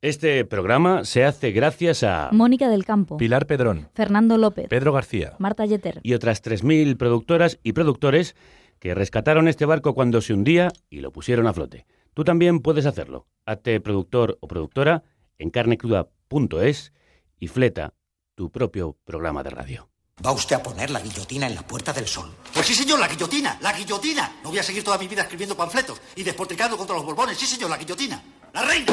Este programa se hace gracias a Mónica del Campo, Pilar Pedrón, Fernando López, Pedro García, Marta Yeter y otras 3.000 productoras y productores que rescataron este barco cuando se hundía y lo pusieron a flote. Tú también puedes hacerlo. Hazte productor o productora en carnecruda.es y fleta tu propio programa de radio. ¿Va usted a poner la guillotina en la Puerta del Sol? Pues sí, señor, la guillotina, la guillotina. No voy a seguir toda mi vida escribiendo panfletos y despotricando contra los borbones. Sí, señor, la guillotina. La reina.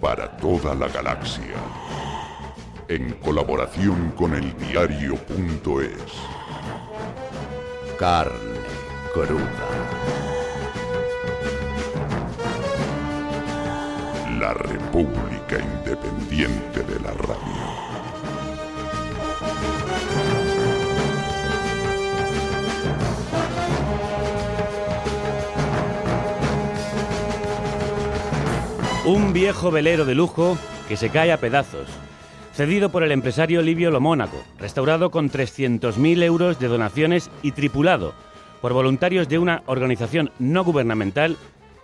para toda la galaxia, en colaboración con el diario.es. Carne cruda. La República Independiente de la Radio. Un viejo velero de lujo que se cae a pedazos. Cedido por el empresario Livio Lomónaco, restaurado con 300.000 euros de donaciones y tripulado por voluntarios de una organización no gubernamental,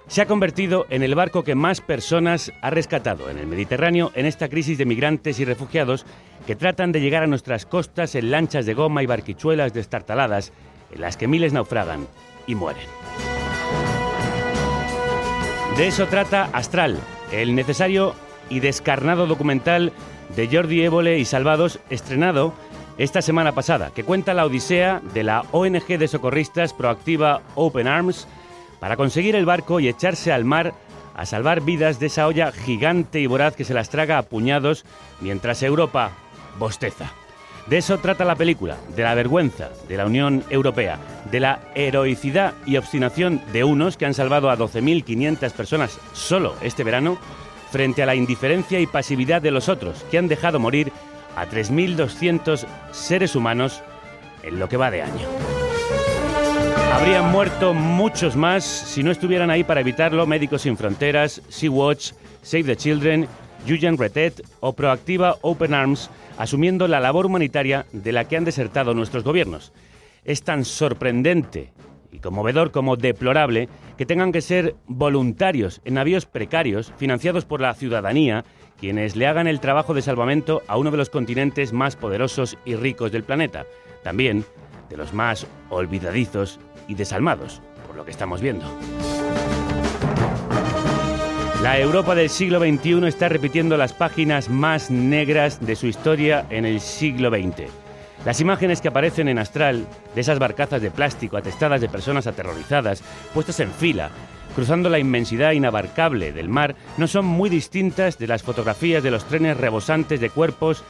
se ha convertido en el barco que más personas ha rescatado en el Mediterráneo en esta crisis de migrantes y refugiados que tratan de llegar a nuestras costas en lanchas de goma y barquichuelas destartaladas en las que miles naufragan y mueren. De eso trata Astral, el necesario y descarnado documental de Jordi Évole y Salvados, estrenado esta semana pasada, que cuenta la odisea de la ONG de socorristas proactiva Open Arms para conseguir el barco y echarse al mar a salvar vidas de esa olla gigante y voraz que se las traga a puñados mientras Europa bosteza. De eso trata la película, de la vergüenza de la Unión Europea, de la heroicidad y obstinación de unos que han salvado a 12.500 personas solo este verano, frente a la indiferencia y pasividad de los otros, que han dejado morir a 3.200 seres humanos en lo que va de año. Habrían muerto muchos más si no estuvieran ahí para evitarlo Médicos Sin Fronteras, Sea-Watch, Save the Children, Julian Retet o Proactiva Open Arms, asumiendo la labor humanitaria de la que han desertado nuestros gobiernos. Es tan sorprendente y conmovedor como deplorable que tengan que ser voluntarios en navíos precarios, financiados por la ciudadanía, quienes le hagan el trabajo de salvamento a uno de los continentes más poderosos y ricos del planeta, también de los más olvidadizos y desalmados, por lo que estamos viendo. La Europa del siglo XXI está repitiendo las páginas más negras de su historia en el siglo XX. Las imágenes que aparecen en Astral de esas barcazas de plástico atestadas de personas aterrorizadas, puestas en fila, cruzando la inmensidad inabarcable del mar, no son muy distintas de las fotografías de los trenes rebosantes de cuerpos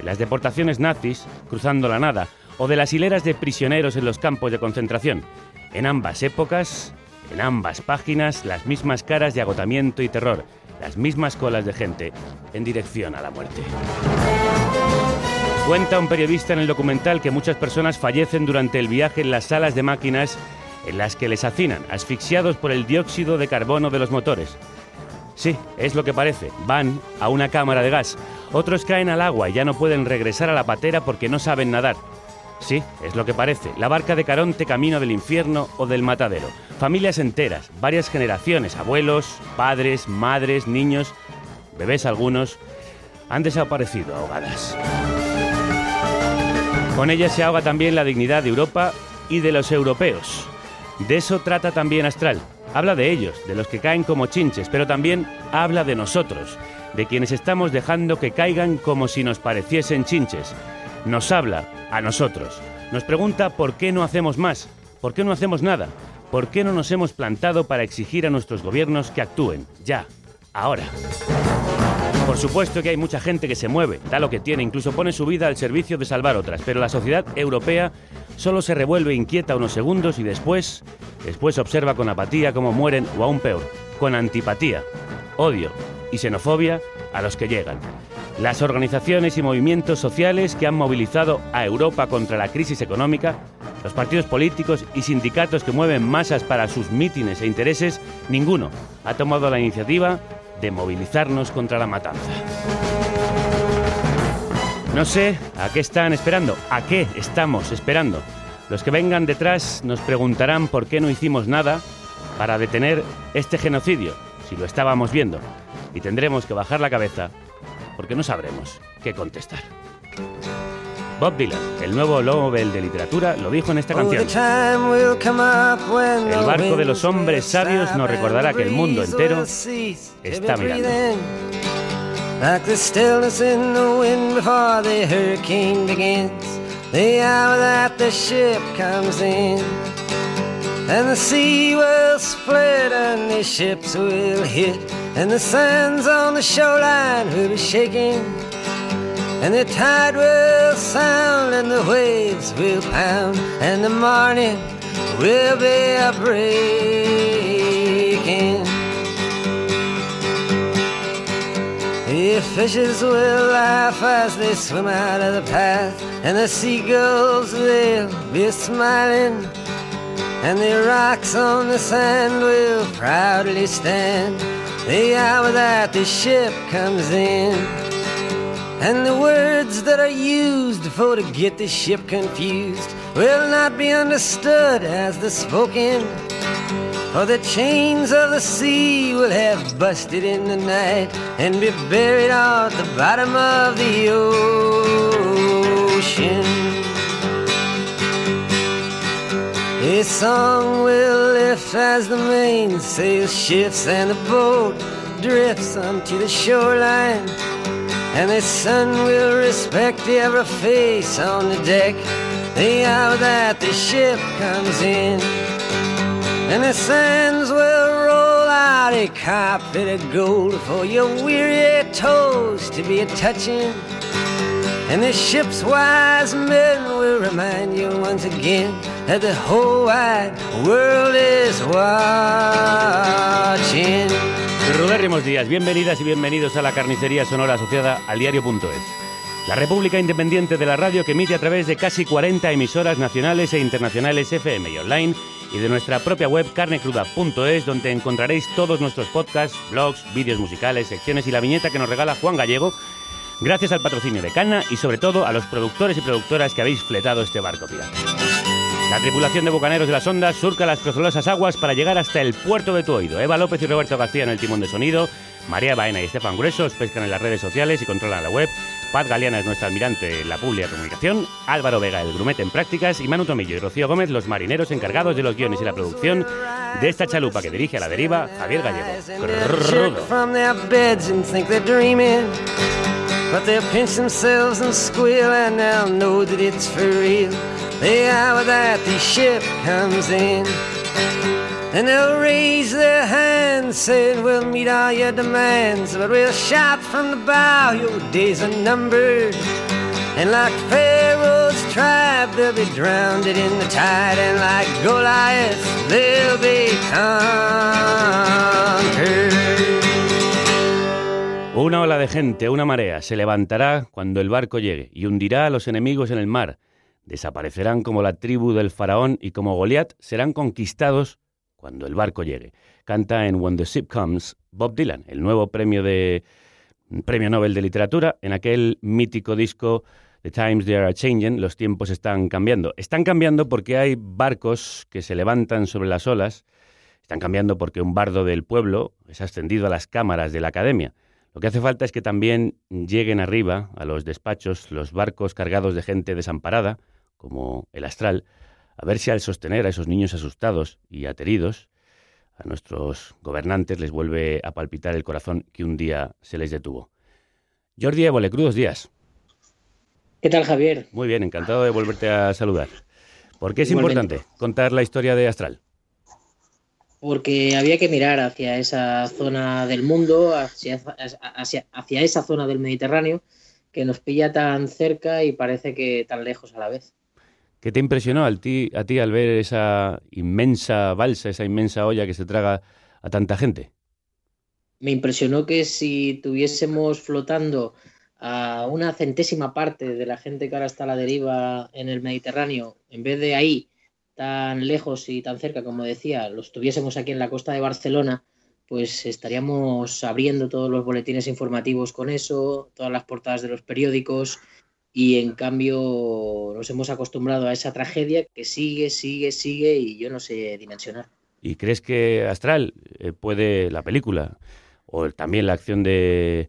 en las deportaciones nazis cruzando la nada o de las hileras de prisioneros en los campos de concentración. En ambas épocas, en ambas páginas, las mismas caras de agotamiento y terror, las mismas colas de gente en dirección a la muerte. Cuenta un periodista en el documental que muchas personas fallecen durante el viaje en las salas de máquinas en las que les hacinan, asfixiados por el dióxido de carbono de los motores. Sí, es lo que parece. Van a una cámara de gas. Otros caen al agua y ya no pueden regresar a la patera porque no saben nadar. Sí, es lo que parece. La barca de Caronte camino del infierno o del matadero. Familias enteras, varias generaciones, abuelos, padres, madres, niños, bebés algunos, han desaparecido ahogadas. Con ella se ahoga también la dignidad de Europa y de los europeos. De eso trata también Astral. Habla de ellos, de los que caen como chinches, pero también habla de nosotros, de quienes estamos dejando que caigan como si nos pareciesen chinches. Nos habla a nosotros. Nos pregunta por qué no hacemos más, por qué no hacemos nada, por qué no nos hemos plantado para exigir a nuestros gobiernos que actúen, ya, ahora. Por supuesto que hay mucha gente que se mueve, da lo que tiene, incluso pone su vida al servicio de salvar otras, pero la sociedad europea solo se revuelve inquieta unos segundos y después, después observa con apatía cómo mueren, o aún peor, con antipatía, odio y xenofobia a los que llegan. Las organizaciones y movimientos sociales que han movilizado a Europa contra la crisis económica, los partidos políticos y sindicatos que mueven masas para sus mítines e intereses, ninguno ha tomado la iniciativa de movilizarnos contra la matanza. No sé a qué están esperando, a qué estamos esperando. Los que vengan detrás nos preguntarán por qué no hicimos nada para detener este genocidio, si lo estábamos viendo, y tendremos que bajar la cabeza porque no sabremos qué contestar. Bob Dylan, el nuevo Nobel de literatura, lo dijo en esta canción. El barco de los hombres sabios nos recordará que el mundo entero está mirando. Like the stillness in the wind before the hurricane begins, the hour that the ship comes in, and the sea will split and the ships will hit, and the sands on the shoreline will be shaking, and the tide will sound and the waves will pound, and the morning will be a breaking. The fishes will laugh as they swim out of the path, and the seagulls they'll be smiling, and the rocks on the sand will proudly stand the hour that the ship comes in. And the words that are used for to get the ship confused will not be understood as the spoken. For the chains of the sea will have busted in the night and be buried at the bottom of the ocean. A song will lift as the mainsail shifts and the boat drifts onto the shoreline. And the sun will respect every face on the deck the hour that the ship comes in. And the sands will roll out a carpet of gold for your weary toes to be a touching. And the ship's wise men will remind you once again that the whole world is watching. Rudérrimos días, bienvenidas y bienvenidos a la carnicería sonora asociada al diario.es. La República Independiente de la Radio que emite a través de casi 40 emisoras nacionales e internacionales FM y online y de nuestra propia web carnecruda.es donde encontraréis todos nuestros podcasts, blogs, vídeos musicales, secciones y la viñeta que nos regala Juan Gallego gracias al patrocinio de Cana y sobre todo a los productores y productoras que habéis fletado este barco pirata. La tripulación de bucaneros de las ondas surca las procelosas aguas para llegar hasta el puerto de tu oído. Eva López y Roberto García en el timón de sonido, María Baena y Estefan Grueso pescan en las redes sociales y controlan la web, Paz Galeana es nuestra almirante en la pública comunicación, Álvaro Vega el grumete en prácticas y Manu Tomillo y Rocío Gómez los marineros encargados de los guiones y la producción de esta chalupa que dirige a la deriva Javier Gallego. But they'll pinch themselves and squeal and they'll know that it's for real. The hour that the ship comes in. And they'll raise their hands, saying, We'll meet all your demands, but we'll shout from the bow, Your days are numbered. And like Pharaoh's tribe, they'll be drowned in the tide, and like Goliath, they'll be conquered. Una ola de gente, una marea, se levantará cuando el barco llegue y hundirá a los enemigos en el mar. Desaparecerán como la tribu del faraón y como Goliat serán conquistados cuando el barco llegue. Canta en When the Ship Comes Bob Dylan, el nuevo premio de Premio Nobel de Literatura, en aquel mítico disco The Times They Are Changing, los tiempos están cambiando. Están cambiando porque hay barcos que se levantan sobre las olas, están cambiando porque un bardo del pueblo es ascendido a las cámaras de la academia. Lo que hace falta es que también lleguen arriba, a los despachos, los barcos cargados de gente desamparada, como el Astral, a ver si al sostener a esos niños asustados y ateridos, a nuestros gobernantes les vuelve a palpitar el corazón que un día se les detuvo. Jordi Évole, crudos días. ¿Qué tal, Javier? Muy bien, encantado de volverte a saludar. ¿Por qué es importante contar la historia de Astral? Porque había que mirar hacia esa zona del mundo, hacia, hacia, esa zona del Mediterráneo, que nos pilla tan cerca y parece que tan lejos a la vez. ¿Qué te impresionó a ti, a ti al ver esa inmensa balsa, esa inmensa olla que se traga a tanta gente? Me impresionó que si tuviésemos flotando a una centésima parte de la gente que ahora está a la deriva en el Mediterráneo, en vez de ahí, tan lejos y tan cerca, como decía, los tuviésemos aquí en la costa de Barcelona, pues estaríamos abriendo todos los boletines informativos con eso, todas las portadas de los periódicos, y en cambio nos hemos acostumbrado a esa tragedia que sigue, sigue, sigue y yo no sé dimensionar. ¿Y crees que Astral eh, puede, la película, o también la acción de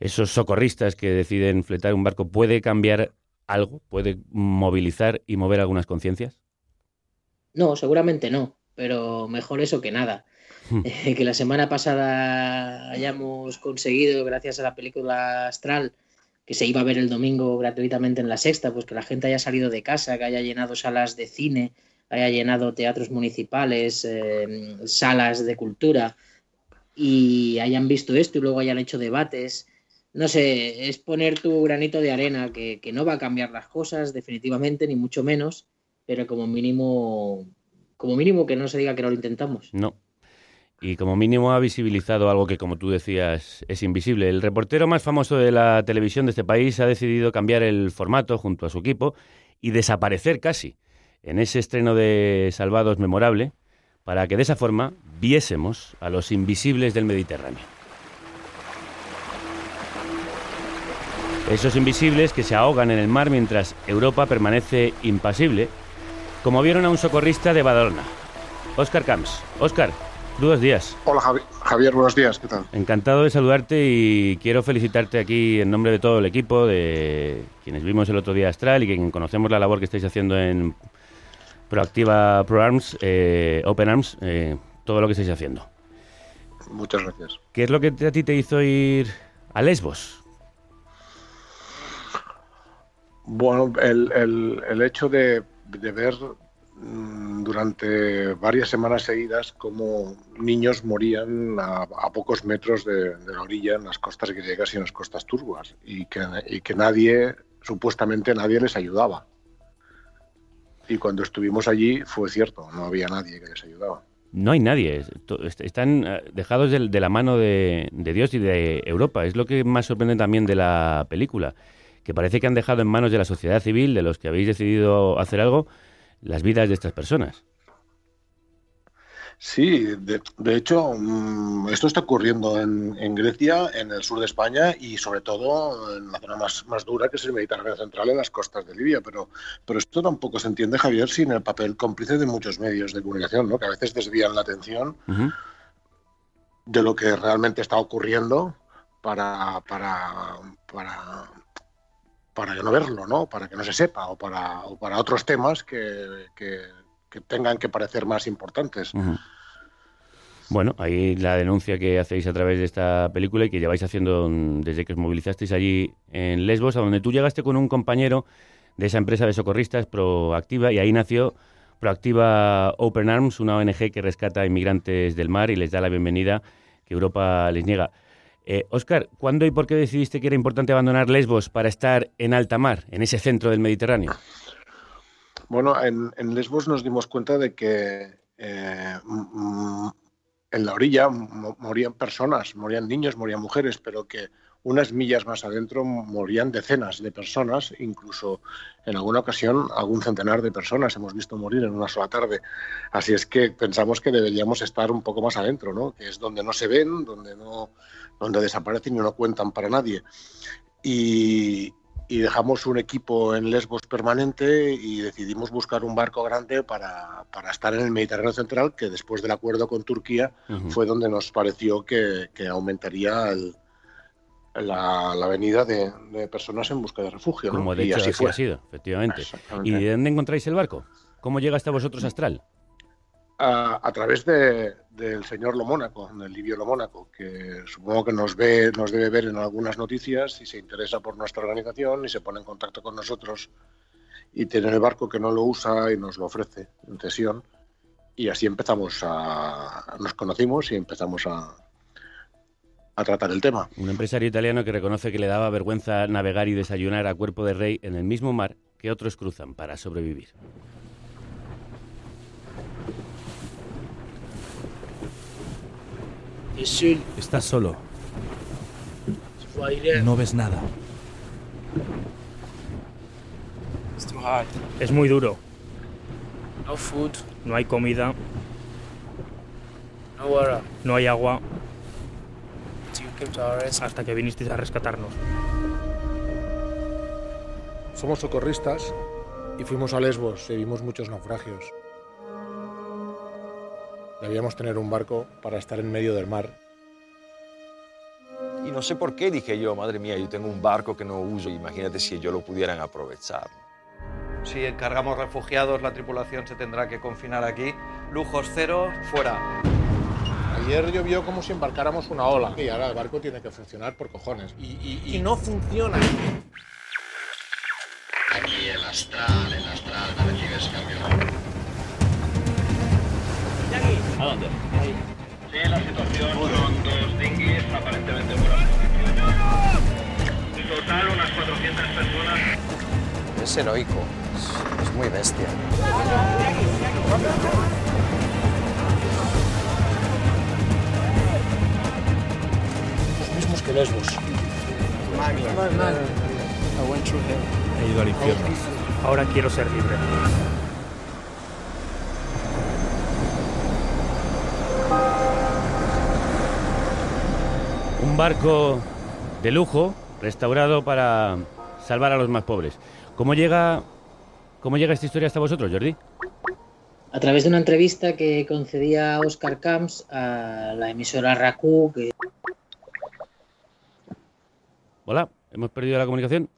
esos socorristas que deciden fletar un barco, puede cambiar algo? ¿Puede movilizar y mover algunas conciencias? No, seguramente no, pero mejor eso que nada. Hmm. Eh, que la semana pasada hayamos conseguido, gracias a la película Astral, que se iba a ver el domingo gratuitamente en la sexta, pues que la gente haya salido de casa, que haya llenado salas de cine, haya llenado teatros municipales, eh, salas de cultura y hayan visto esto y luego hayan hecho debates. No sé, es poner tu granito de arena, que, que no va a cambiar las cosas definitivamente, ni mucho menos, pero como mínimo, como mínimo que no se diga que no lo intentamos. No, y como mínimo ha visibilizado algo que, como tú decías, es invisible. El reportero más famoso de la televisión de este país ha decidido cambiar el formato junto a su equipo y desaparecer casi en ese estreno de Salvados memorable para que de esa forma viésemos a los invisibles del Mediterráneo. Esos invisibles que se ahogan en el mar mientras Europa permanece impasible, como vieron a un socorrista de Badalona, Oscar Camps. Oscar, buenos días. Hola Javier, buenos días, ¿qué tal? Encantado de saludarte y quiero felicitarte aquí en nombre de todo el equipo, de quienes vimos el otro día Astral y quien conocemos la labor que estáis haciendo en Proactiva ProArms, eh, Open Arms, eh, todo lo que estáis haciendo. Muchas gracias. ¿Qué es lo que a ti te hizo ir a Lesbos? Bueno, el, hecho de, ver mm, durante varias semanas seguidas cómo niños morían a, pocos metros de, la orilla en las costas griegas y en las costas turcas y que, y que nadie, supuestamente nadie les ayudaba. Y cuando estuvimos allí fue cierto, no había nadie que les ayudaba. No hay nadie, están eh, dejados de, la mano de, Dios y de Europa. Es lo que más sorprende también de la película, que parece que han dejado en manos de la sociedad civil, de los que habéis decidido hacer algo, las vidas de estas personas. Sí, de, hecho, mm, esto está ocurriendo en, Grecia, en el sur de España y sobre todo en la zona más, más dura, que es el Mediterráneo central, en las costas de Libia. Pero, pero esto tampoco se entiende, Javier, sin el papel cómplice de muchos medios de comunicación, ¿no? que a veces desvían la atención de lo que realmente está ocurriendo para, para, para, para no verlo, ¿no? para que no se sepa o para, o para otros temas que, que, tengan que parecer más importantes. Bueno, ahí la denuncia que hacéis a través de esta película y que lleváis haciendo desde que os movilizasteis allí en Lesbos, a donde tú llegaste con un compañero de esa empresa de socorristas Proactiva y ahí nació Proactiva Open Arms, una ONG que rescata a inmigrantes del mar y les da la bienvenida que Europa les niega. Eh, Oscar, ¿cuándo y por qué decidiste que era importante abandonar Lesbos para estar en alta mar, en ese centro del Mediterráneo? Bueno, en, Lesbos nos dimos cuenta de que eh, en la orilla morían personas, morían niños, morían mujeres, pero que unas millas más adentro morían decenas de personas, incluso en alguna ocasión algún centenar de personas hemos visto morir en una sola tarde. Así es que pensamos que deberíamos estar un poco más adentro, ¿no? que es donde no se ven, donde, no, donde desaparecen y no cuentan para nadie. Y, y dejamos un equipo en Lesbos permanente y decidimos buscar un barco grande para, para estar en el Mediterráneo Central, que después del acuerdo con Turquía fue donde nos pareció que, que aumentaría la, la, venida de, de, personas en busca de refugio. Como de hecho así, fue. ha sido, efectivamente. ¿Y de dónde encontráis el barco? ¿Cómo llega hasta vosotros Astral? A, través de, del señor Lomónaco, del Livio Lomónaco, que supongo que nos ve, nos debe ver en algunas noticias y se interesa por nuestra organización y se pone en contacto con nosotros y tiene el barco que no lo usa y nos lo ofrece en cesión. Y así empezamos a. nos conocimos y empezamos a, a tratar el tema. Un empresario italiano que reconoce que le daba vergüenza navegar y desayunar a cuerpo de rey en el mismo mar que otros cruzan para sobrevivir. Estás solo. No ves nada. It's too hard. Es muy duro. No food, No hay comida, no water. no hay agua, hasta que vinisteis a rescatarnos. Somos socorristas y fuimos a Lesbos y vimos muchos naufragios. Debíamos tener un barco para estar en medio del mar. Y no sé por qué dije yo, madre mía, yo tengo un barco que no uso, imagínate si ellos lo pudieran aprovechar. Si encargamos refugiados, la tripulación se tendrá que confinar aquí. Lujos cero, fuera. Ayer llovió como si embarcáramos una ola y ahora el barco tiene que funcionar por cojones. Y, y- y no funciona. Aquí el astral, el astral, me recibes cambio. ¿A dónde? Sí, la situación son dos dinghies aparentemente fuera. En total unas 400 personas. Es heroico, es, es muy bestia. Los mismos que Lesbos. I went through hell. He ido al infierno. Ahora quiero ser libre. Un barco de lujo restaurado para salvar a los más pobres. ¿Cómo llega, cómo llega esta historia hasta vosotros, Jordi? A través de una entrevista que concedía Oscar Camps a la emisora RACU, que Hola, ¿hemos perdido la comunicación?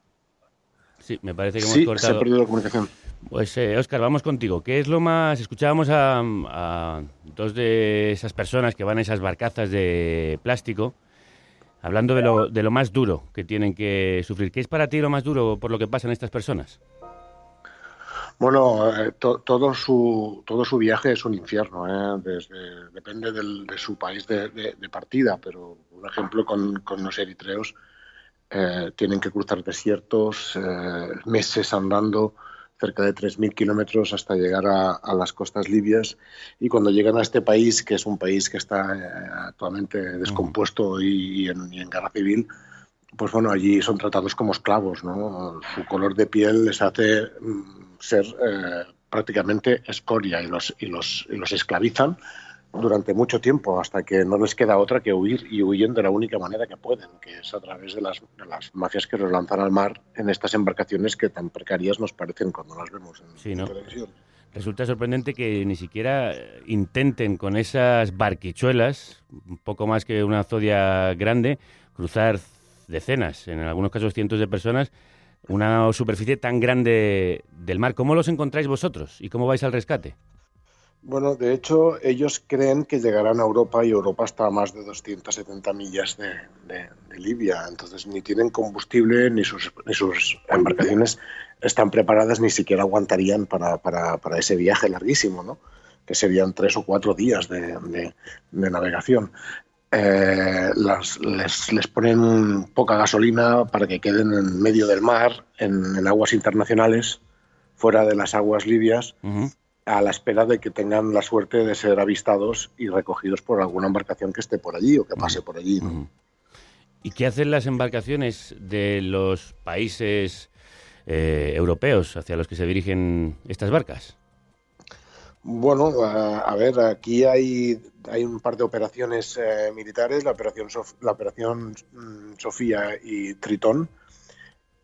Sí, me parece que hemos Sí, se cortado. ha perdido la comunicación. Pues, eh, Oscar, vamos contigo. ¿Qué es lo más...? Escuchábamos a, a dos de esas personas que van a esas barcazas de plástico hablando de lo, de lo más duro que tienen que sufrir. ¿Qué es para ti lo más duro por lo que pasan estas personas? Bueno, eh, to- todo, su, todo su viaje es un infierno, ¿eh? Desde- depende del- de su país de, de- de partida, pero por ejemplo con, con los eritreos eh, tienen que cruzar desiertos, eh, meses andando, cerca de 3.000 kilómetros hasta llegar a, a las costas libias. Y cuando llegan a este país, que es un país que está eh, actualmente descompuesto y, y en, y en guerra civil, pues bueno, allí son tratados como esclavos, ¿no? Su color de piel les hace mm, ser eh, prácticamente escoria y los, y, los, y los esclavizan durante mucho tiempo hasta que no les queda otra que huir y huyen de la única manera que pueden, que es a través de las, de las mafias que los lanzan al mar en estas embarcaciones que tan precarias nos parecen cuando las vemos en, Sí, ¿no? televisión. Resulta sorprendente que ni siquiera intenten con esas barquichuelas, un poco más que una zodia grande, cruzar decenas, en algunos casos cientos de personas, una superficie tan grande del mar. ¿Cómo los encontráis vosotros y cómo vais al rescate? Bueno, de hecho, ellos creen que llegarán a Europa y Europa está a más de 270 millas de, de- Libia. Entonces, ni tienen combustible, ni sus, ni sus embarcaciones están preparadas, ni siquiera aguantarían para, para- para ese viaje larguísimo, ¿no? que serían tres o cuatro días de, de- de navegación. Eh, las- les, les ponen poca gasolina para que queden en medio del mar, en, en aguas internacionales, fuera de las aguas libias a la espera de que tengan la suerte de ser avistados y recogidos por alguna embarcación que esté por allí o que pase por allí. ¿no? ¿Y qué hacen las embarcaciones de los países eh, europeos hacia los que se dirigen estas barcas? Bueno, a, a ver, aquí hay, hay un par de operaciones eh, militares, la operación, Sof- la operación mm, Sofía y Tritón.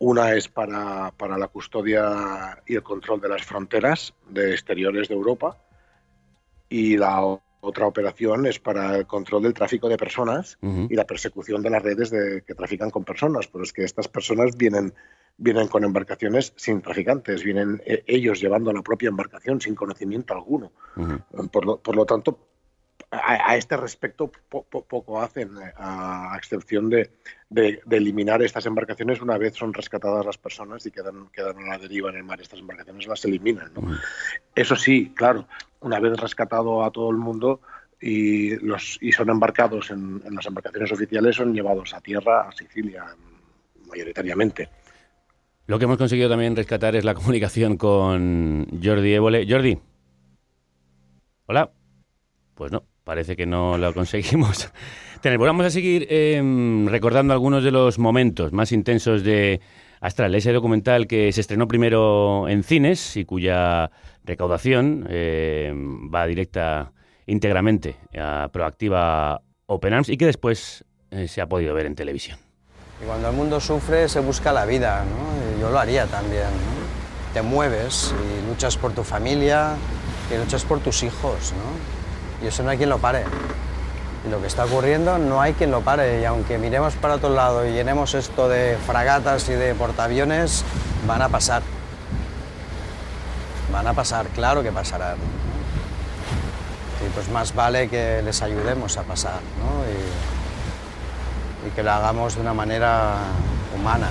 Una es para, para la custodia y el control de las fronteras de exteriores de Europa y la otra operación es para el control del tráfico de personas y la persecución de las redes de, que trafican con personas. Pero es que estas personas vienen, vienen con embarcaciones sin traficantes, vienen eh, ellos llevando la propia embarcación sin conocimiento alguno. Por lo, por lo tanto, a, a este respecto po- po- poco hacen, eh, a, a excepción de, de- de eliminar estas embarcaciones una vez son rescatadas las personas y quedan, quedan a la deriva en el mar. Estas embarcaciones las eliminan. ¿no? Eso sí, claro, una vez rescatado a todo el mundo y, los, y son embarcados en, en las embarcaciones oficiales, son llevados a tierra, a Sicilia, mayoritariamente. Lo que hemos conseguido también rescatar es la comunicación con Jordi Évole. Jordi. Hola. Pues no, parece que no lo conseguimos tener. Pues vamos a seguir eh, recordando algunos de los momentos más intensos de Astral, ese documental que se estrenó primero en cines y cuya recaudación eh, va directa íntegramente a Proactiva Open Arms y que después eh, se ha podido ver en televisión. Y cuando el mundo sufre se busca la vida, ¿no? Yo lo haría también, ¿no? Te mueves y luchas por tu familia y luchas por tus hijos, ¿no? Y eso no hay quien lo pare. Y lo que está ocurriendo no hay quien lo pare. Y aunque miremos para otro lado y llenemos esto de fragatas y de portaaviones, van a pasar. Van a pasar, claro que pasarán. Y pues más vale que les ayudemos a pasar, ¿no? Y que lo hagamos de una manera humana.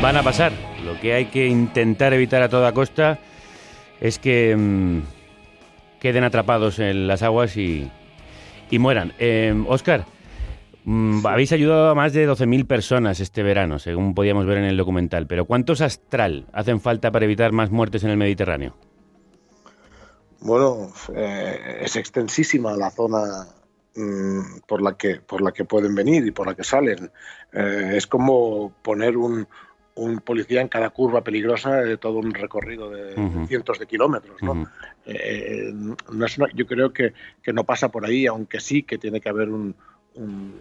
Van a pasar. Lo que hay que intentar evitar a toda costa es que mm, queden atrapados en las aguas y, y mueran. Eh, Oscar, mm, habéis ayudado a más de 12.000 personas este verano, según podíamos ver en el documental, pero ¿cuántos astral hacen falta para evitar más muertes en el Mediterráneo? Bueno, eh, es extensísima la zona mm, por la que por la que pueden venir y por la que salen. Eh, es como poner un, un policía en cada curva peligrosa de todo un recorrido de cientos de kilómetros. ¿no? Eh, no es una- yo creo que, que no pasa por ahí, aunque sí que tiene que haber un, un-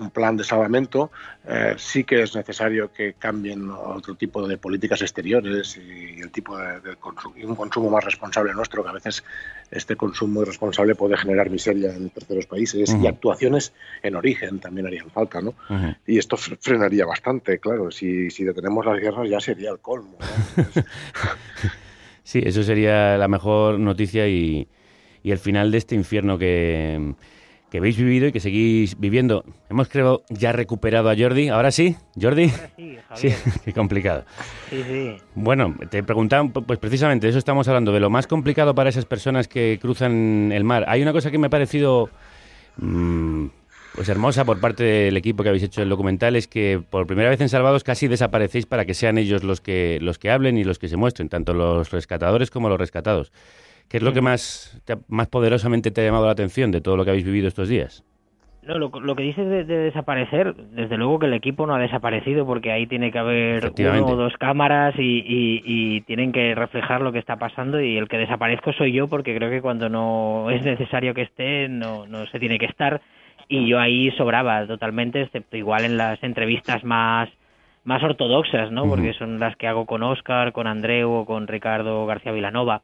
un plan de salvamento, eh, sí que es necesario que cambien otro tipo de políticas exteriores y el tipo de, de consumo, y un consumo más responsable nuestro, que a veces este consumo irresponsable puede generar miseria en terceros países y actuaciones en origen también harían falta, ¿no? Y esto fre- frenaría bastante, claro. Si, si detenemos las guerras ya sería el colmo. ¿no? Sí, eso sería la mejor noticia y, y el final de este infierno que, que habéis vivido y que seguís viviendo. Hemos, creo, ya recuperado a Jordi. ¿Ahora sí? ¿Jordi? sí, Javier. qué complicado. Sí, sí. Bueno, te preguntaban, pues precisamente de eso estamos hablando, de lo más complicado para esas personas que cruzan el mar. Hay una cosa que me ha parecido mm, pues hermosa por parte del equipo que habéis hecho el documental, es que por primera vez en Salvados casi desaparecéis para que sean ellos los que, los que hablen y los que se muestren, tanto los rescatadores como los rescatados. ¿Qué es lo que más, te ha- más poderosamente te ha llamado la atención de todo lo que habéis vivido estos días? No, lo, lo que dices de, de desaparecer, desde luego que el equipo no ha desaparecido porque ahí tiene que haber uno o dos cámaras y, y- y tienen que reflejar lo que está pasando y el que desaparezco soy yo porque creo que cuando no es necesario que esté no, no se tiene que estar y yo ahí sobraba totalmente, excepto igual en las entrevistas más más ortodoxas, ¿no? Porque son las que hago con Óscar, con Andreu o con Ricardo García Vilanova.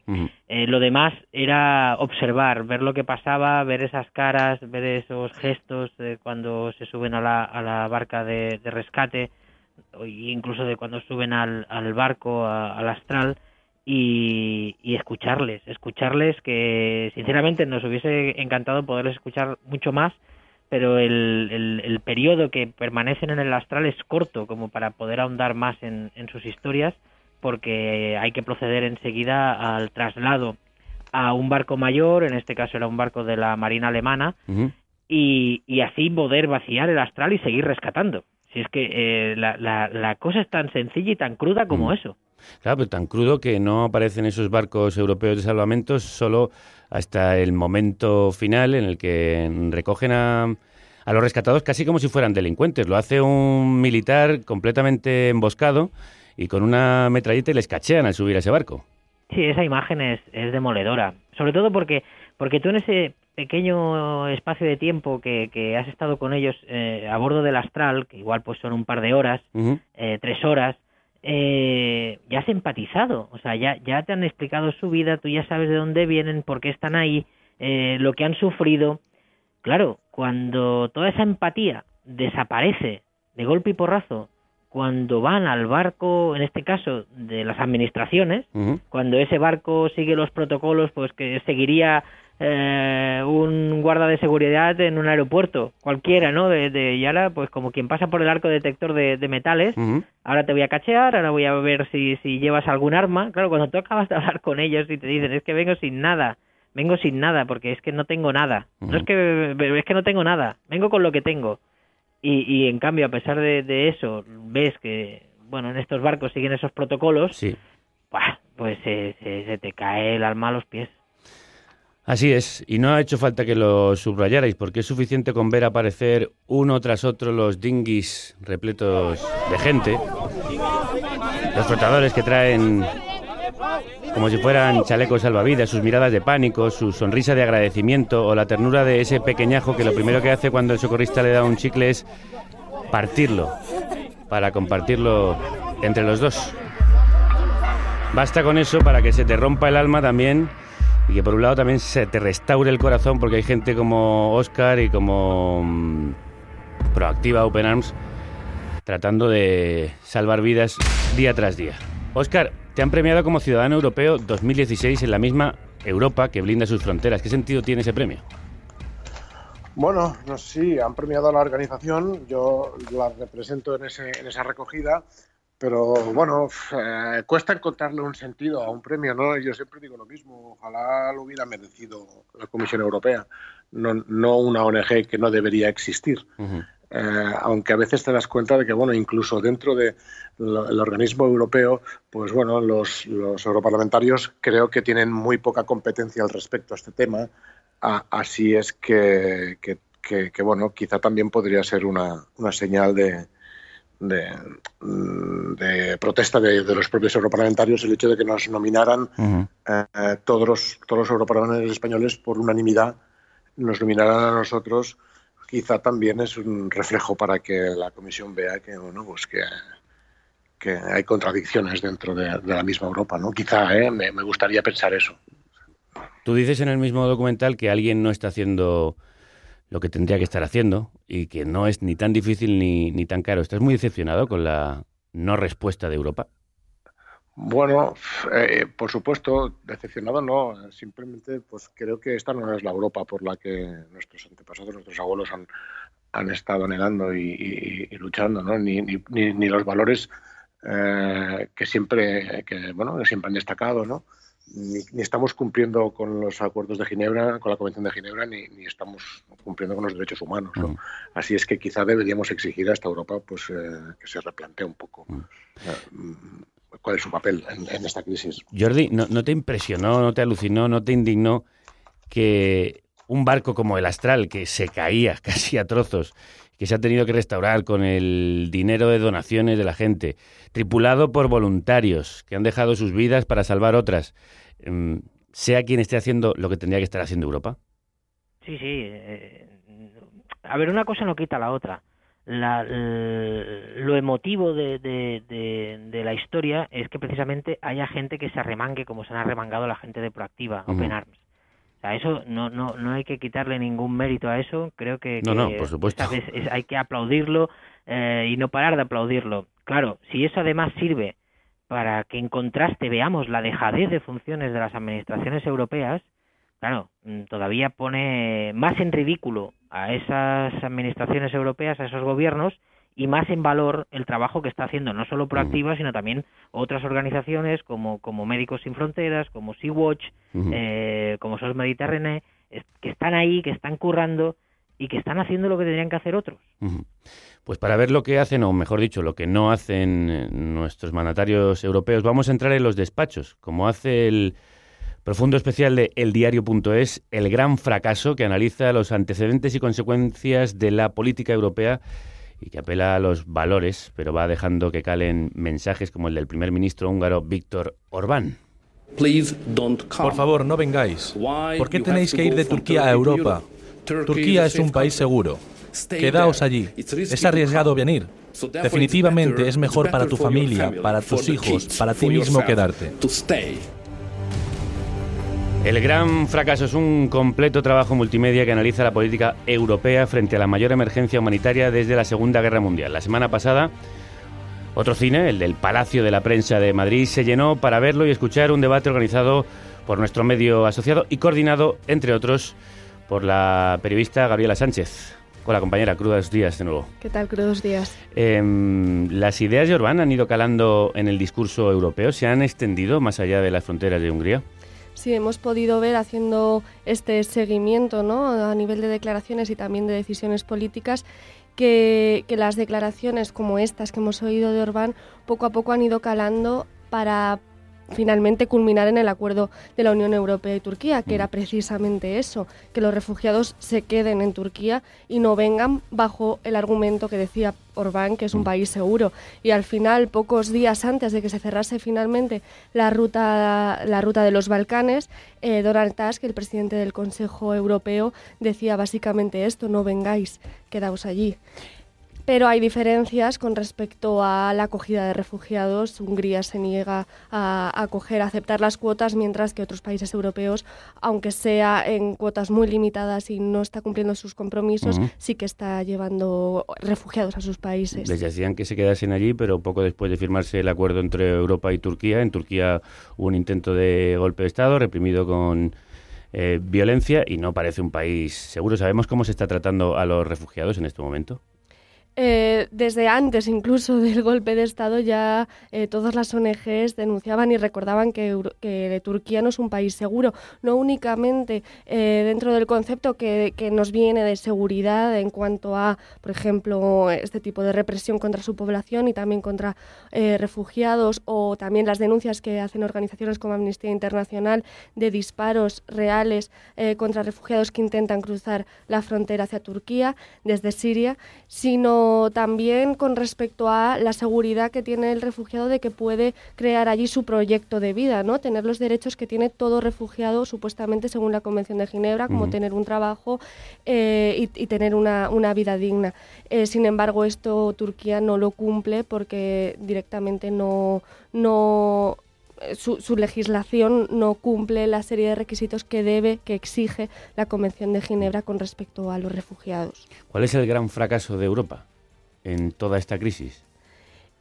Eh, lo demás era observar, ver lo que pasaba, ver esas caras, ver esos gestos de cuando se suben a la, a la barca de, de rescate, o incluso de cuando suben al, al barco, a- al astral, y, y escucharles, escucharles que sinceramente nos hubiese encantado poderles escuchar mucho más, pero el, el, el periodo que permanecen en el astral es corto como para poder ahondar más en, en sus historias porque hay que proceder enseguida al traslado a un barco mayor, en este caso era un barco de la Marina Alemana, y, y así poder vaciar el astral y seguir rescatando. Si es que eh, la, la, la cosa es tan sencilla y tan cruda como Mm. eso. Claro, pero tan crudo que no aparecen esos barcos europeos de salvamentos solo hasta el momento final en el que recogen a, a los rescatados casi como si fueran delincuentes. Lo hace un militar completamente emboscado y con una metralleta y les cachean al subir a ese barco. Sí, esa imagen es, es demoledora. Sobre todo porque, porque tú en ese pequeño espacio de tiempo que, que has estado con ellos eh, a bordo del astral, que igual pues son un par de horas, eh, tres horas, eh, ya has empatizado, o sea, ya, ya te han explicado su vida, tú ya sabes de dónde vienen, por qué están ahí, eh, lo que han sufrido. Claro, cuando toda esa empatía desaparece de golpe y porrazo, cuando van al barco, en este caso, de las administraciones, cuando ese barco sigue los protocolos, pues que seguiría eh, un guarda de seguridad en un aeropuerto, cualquiera, ¿no? De, de, y ahora, pues como quien pasa por el arco detector de, de metales, ahora te voy a cachear, ahora voy a ver si, si llevas algún arma. Claro, cuando tú acabas de hablar con ellos y te dicen, es que vengo sin nada, vengo sin nada, porque es que no tengo nada. No es que, es que no tengo nada, vengo con lo que tengo. Y, y en cambio, a pesar de, de eso, ves que, bueno, en estos barcos siguen esos protocolos, Sí. pues se, se- se te cae el alma a los pies. Así es, y no ha hecho falta que lo subrayarais, porque es suficiente con ver aparecer uno tras otro los dinghies repletos de gente, los flotadores que traen como si fueran chalecos salvavidas, sus miradas de pánico, su sonrisa de agradecimiento o la ternura de ese pequeñajo que lo primero que hace cuando el socorrista le da un chicle es partirlo, para compartirlo entre los dos. Basta con eso para que se te rompa el alma también y que por un lado también se te restaure el corazón porque hay gente como Oscar y como mm, Proactiva Open Arms tratando de salvar vidas día tras día. Oscar, te han premiado como Ciudadano Europeo 2016 en la misma Europa que blinda sus fronteras. ¿Qué sentido tiene ese premio? Bueno, no si han premiado a la organización, yo la represento en, ese, en esa recogida, pero bueno, eh, cuesta encontrarle un sentido a un premio, ¿no? Yo siempre digo lo mismo, ojalá lo hubiera merecido la Comisión Europea, no, no una ONG que no debería existir. Eh, aunque a veces te das cuenta de que, bueno, incluso dentro del organismo europeo, pues bueno, los, los, europarlamentarios creo que tienen muy poca competencia al respecto a este tema. así es que, que, bueno, quizá también podría ser una, una señal de, de, de protesta de, de, los propios europarlamentarios el hecho de que nos nominaran eh, todos, los, todos los europarlamentarios españoles por unanimidad, nos nominaran a nosotros quizá también es un reflejo para que la Comisión vea que, bueno, pues que, que hay contradicciones dentro de, de, la misma Europa, ¿no? Quizá, ¿eh? me, me, gustaría pensar eso. Tú dices en el mismo documental que alguien no está haciendo lo que tendría que estar haciendo y que no es ni tan difícil ni, ni tan caro. ¿Estás muy decepcionado con la no respuesta de Europa? Bueno, eh, por supuesto, decepcionado no. Simplemente, pues creo que esta no es la Europa por la que nuestros antepasados, nuestros abuelos han, han estado anhelando y, luchando, ¿no? Ni, ni, ni los valores eh, que siempre, que bueno, que siempre han destacado, ¿no? Ni, ni, estamos cumpliendo con los acuerdos de Ginebra, con la Convención de Ginebra, ni, ni estamos cumpliendo con los derechos humanos. ¿no? Mm. Así es que quizá deberíamos exigir a esta Europa pues, eh, que se replantee un poco. Mm. Eh, cuál es su papel en, en esta crisis. Jordi, ¿no, ¿no, te impresionó, no te alucinó, no te indignó que un barco como el Astral, que se caía casi a trozos, que se ha tenido que restaurar con el dinero de donaciones de la gente, tripulado por voluntarios que han dejado sus vidas para salvar otras, mm, sea quien esté haciendo lo que tendría que estar haciendo Europa? Sí, sí. Eh, a ver, una cosa no quita la otra la, lo emotivo de, de, de, de, la historia es que precisamente haya gente que se arremangue como se han arremangado la gente de Proactiva. Open Arms. O sea, eso no, no, no hay que quitarle ningún mérito a eso. Creo que, no, no, por supuesto. Es, es, hay que aplaudirlo eh, y no parar de aplaudirlo. Claro, si eso además sirve para que en contraste veamos la dejadez de funciones de las administraciones europeas, claro, todavía pone más en ridículo a esas administraciones europeas, a esos gobiernos, y más en valor el trabajo que está haciendo no solo Proactiva, sino también otras organizaciones como, como Médicos Sin Fronteras, como Sea-Watch, uh -huh. eh, como SOS Mediterráneo, que están ahí, que están currando y que están haciendo lo que tendrían que hacer otros. Uh -huh. Pues para ver lo que hacen, o mejor dicho, lo que no hacen nuestros mandatarios europeos, vamos a entrar en los despachos, como hace el Profundo especial de eldiario.es, el gran fracaso que analiza los antecedentes y consecuencias de la política europea y que apela a los valores, pero va dejando que calen mensajes como el del primer ministro húngaro Víctor Orbán. Por favor, no vengáis. ¿Por qué tenéis que ir de Turquía a Europa? Turquía es un país seguro. Quedaos allí. Es arriesgado venir. Definitivamente es mejor para tu familia, para tus hijos, para ti mismo quedarte. El gran fracaso es un completo trabajo multimedia que analiza la política europea frente a la mayor emergencia humanitaria desde la Segunda Guerra Mundial. La semana pasada, otro cine, el del Palacio de la Prensa de Madrid, se llenó para verlo y escuchar un debate organizado por nuestro medio asociado y coordinado, entre otros, por la periodista Gabriela Sánchez. Hola compañera, crudos días de nuevo. ¿Qué tal, crudos días? Eh, ¿Las ideas de Orbán han ido calando en el discurso europeo? ¿Se han extendido más allá de las fronteras de Hungría? Sí, hemos podido ver haciendo este seguimiento ¿no? a nivel de declaraciones y también de decisiones políticas que, que, las declaraciones como estas que hemos oído de Orbán poco a poco han ido calando para finalmente culminar en el acuerdo de la Unión Europea y Turquía, que era precisamente eso, que los refugiados se queden en Turquía y no vengan bajo el argumento que decía Orbán, que es un país seguro. Y al final, pocos días antes de que se cerrase finalmente la ruta, la ruta de los Balcanes, eh, Donald Tusk, el presidente del Consejo Europeo, decía básicamente esto, no vengáis, quedaos allí pero hay diferencias con respecto a la acogida de refugiados. Hungría se niega a acoger, a aceptar las cuotas, mientras que otros países europeos, aunque sea en cuotas muy limitadas y no está cumpliendo sus compromisos, sí que está llevando refugiados a sus países. Les decían que se quedasen allí, pero poco después de firmarse el acuerdo entre Europa y Turquía, en Turquía hubo un intento de golpe de Estado reprimido con eh, violencia y no parece un país seguro. ¿Sabemos cómo se está tratando a los refugiados en este momento? Eh, desde antes incluso del golpe de Estado ya eh, todas las ONGs denunciaban y recordaban que, Turquía no es un país seguro, no únicamente eh, dentro del concepto que, nos viene de seguridad en cuanto a, por ejemplo, este tipo de represión contra su población y también contra refugiados o también las denuncias que hacen organizaciones como Amnistía Internacional de disparos reales contra refugiados que intentan cruzar la frontera hacia Turquía desde Siria, sino también con respecto a la seguridad que tiene el refugiado de que puede crear allí su proyecto de vida, ¿no? Tener los derechos que tiene todo refugiado, supuestamente según la Convención de Ginebra, como tener un trabajo eh, y, tener una, vida digna. Eh, sin embargo, esto Turquía no lo cumple porque directamente no, no eh, su, su, legislación no cumple la serie de requisitos que debe, que exige la Convención de Ginebra con respecto a los refugiados. ¿Cuál es el gran fracaso de Europa? En toda esta crisis?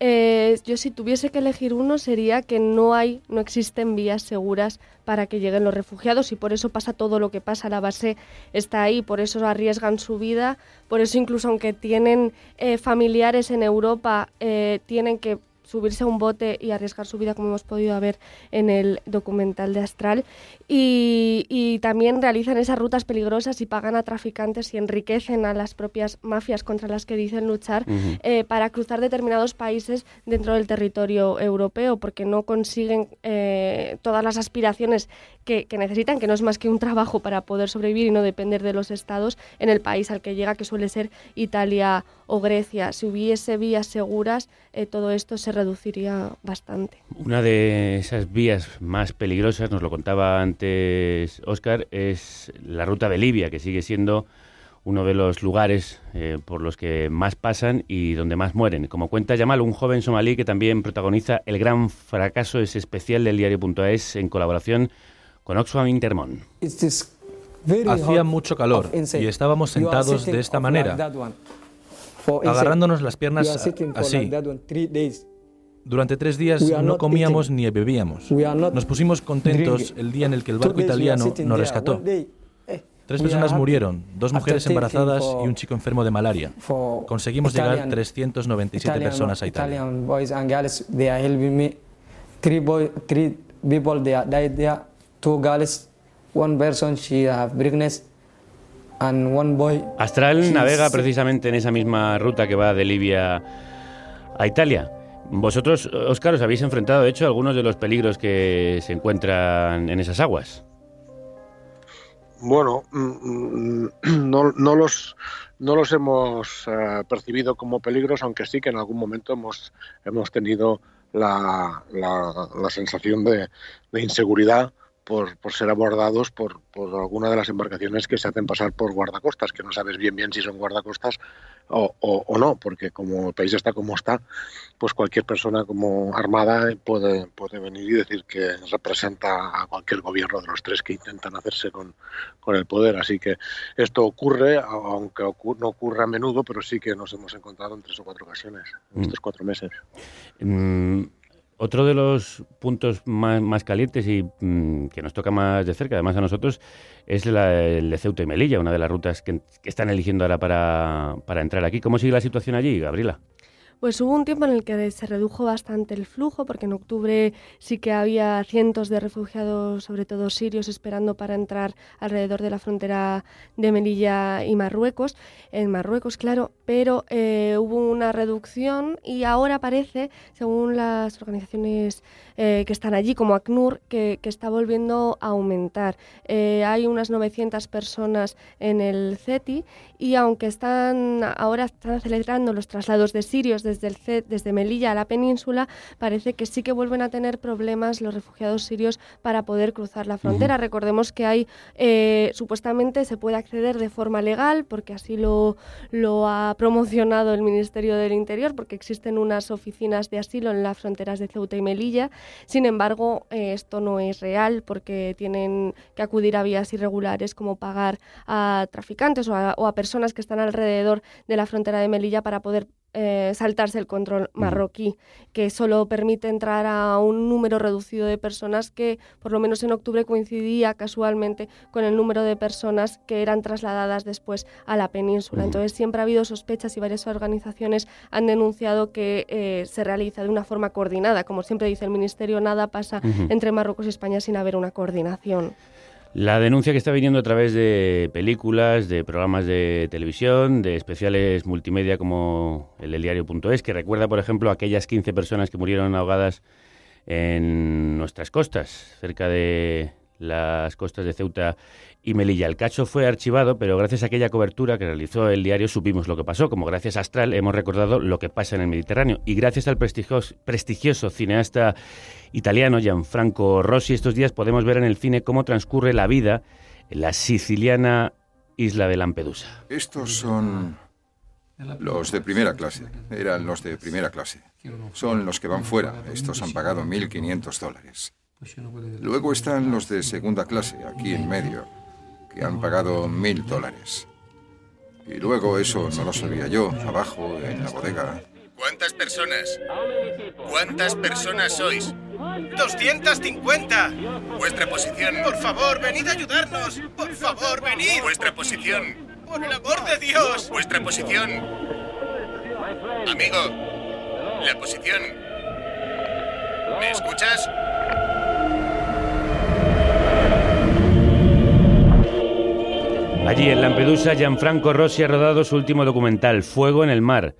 Eh, yo si tuviese que elegir uno sería que no hay, no existen vías seguras para que lleguen los refugiados y por eso pasa todo lo que pasa. La base está ahí, por eso arriesgan su vida, por eso incluso aunque tienen eh, familiares en Europa, eh, tienen que subirse a un bote y arriesgar su vida, como hemos podido ver en el documental de Astral. Y, también realizan esas rutas peligrosas y pagan a traficantes y enriquecen a las propias mafias contra las que dicen luchar eh, para cruzar determinados países dentro del territorio europeo, porque no consiguen eh, todas las aspiraciones que, necesitan, que no es más que un trabajo para poder sobrevivir y no depender de los estados en el país al que llega, que suele ser Italia o Grecia. Si hubiese vías seguras, eh, todo esto se reduciría bastante. Una de esas vías más peligrosas, nos lo contaba antes Oscar, es la ruta de Libia, que sigue siendo uno de los lugares eh, por los que más pasan y donde más mueren. Como cuenta Yamal, un joven somalí que también protagoniza el gran fracaso ese especial del diario.es en colaboración con Oxfam Intermón. Hacía mucho calor y estábamos sentados de esta manera, agarrándonos las piernas así. Durante tres días no comíamos ni bebíamos. Nos pusimos contentos el día en el que el barco italiano nos rescató. Eh, tres personas murieron, dos mujeres embarazadas y un chico enfermo de malaria. Conseguimos llegar 397 personas a Italia. Astral navega precisamente en esa misma ruta que va de Libia a Italia. Vosotros, Óscar, os habéis enfrentado, de hecho, a algunos de los peligros que se encuentran en esas aguas. Bueno, mm, mm, no, los, no los hemos eh, percibido como peligros, aunque sí que en algún momento hemos, hemos tenido la, la, sensación de, de inseguridad por, por, ser abordados por, por alguna de las embarcaciones que se hacen pasar por guardacostas, que no sabes bien bien si son guardacostas o, o, no, porque como el país está como está, pues cualquier persona como armada puede, puede venir y decir que representa a cualquier gobierno de los tres que intentan hacerse con, con el poder. Así que esto ocurre, aunque no ocurre a menudo, pero sí que nos hemos encontrado en tres o cuatro ocasiones en mm. estos cuatro meses. Mm, otro de los puntos más, calientes y mm, que nos toca más de cerca, además a nosotros, es el de Ceuta y Melilla, una de las rutas que, están eligiendo ahora para, para, entrar aquí. ¿Cómo sigue la situación allí, Gabriela? Pues hubo un tiempo en el que se redujo bastante el flujo, porque en octubre sí que había cientos de refugiados, sobre todo sirios, esperando para entrar alrededor de la frontera de Melilla y Marruecos, en Marruecos, claro, pero eh, hubo una reducción y ahora parece, según las organizaciones eh, que están allí, como ACNUR, que, está volviendo a aumentar. Eh, hay unas 900 personas en el CETI y aunque están ahora están acelerando los traslados de sirios desde el desde Melilla a la península, parece que sí que vuelven a tener problemas los refugiados sirios para poder cruzar la frontera. Recordemos que hay eh, supuestamente se puede acceder de forma legal porque así lo, lo ha promocionado el Ministerio del Interior porque existen unas oficinas de asilo en las fronteras de Ceuta y Melilla sin embargo, eh, esto no es real porque tienen que acudir a vías irregulares como pagar a traficantes o a, personas que están alrededor de la frontera de Melilla para poder eh, saltarse el control marroquí, que solo permite entrar a un número reducido de personas que, por lo menos en octubre, coincidía casualmente con el número de personas que eran trasladadas después a la península. Entonces, siempre ha habido sospechas y varias organizaciones han denunciado que eh, se realiza de una forma coordinada. Como siempre dice el Ministerio, nada pasa entre Marruecos y España sin haber una coordinación. La denuncia que está viniendo a través de películas, de programas de televisión, de especiales multimedia como el del diario.es, que recuerda, por ejemplo, a aquellas 15 personas que murieron ahogadas en nuestras costas, cerca de las costas de Ceuta y Melilla. El cacho fue archivado, pero gracias a aquella cobertura que realizó el diario supimos lo que pasó. Como gracias a Astral hemos recordado lo que pasa en el Mediterráneo. Y gracias al prestigioso, prestigioso cineasta italiano Gianfranco Rossi, estos días podemos ver en el cine cómo transcurre la vida en la siciliana isla de Lampedusa. Estos son los de primera clase. Eran los de primera clase. Son los que van fuera. Estos han pagado 1.500 dólares. Luego están los de segunda clase, aquí en medio que han pagado mil dólares. Y luego eso no lo sabía yo, abajo, en la bodega. ¿Cuántas personas? ¿Cuántas personas sois? ¡250! ¿Vuestra posición? Por favor, venid a ayudarnos. Por favor, venid. ¿Vuestra posición? Por el amor de Dios. ¿Vuestra posición? Amigo, la posición. ¿Me escuchas? Allí en Lampedusa, Gianfranco Rossi ha rodado su último documental, Fuego en el Mar,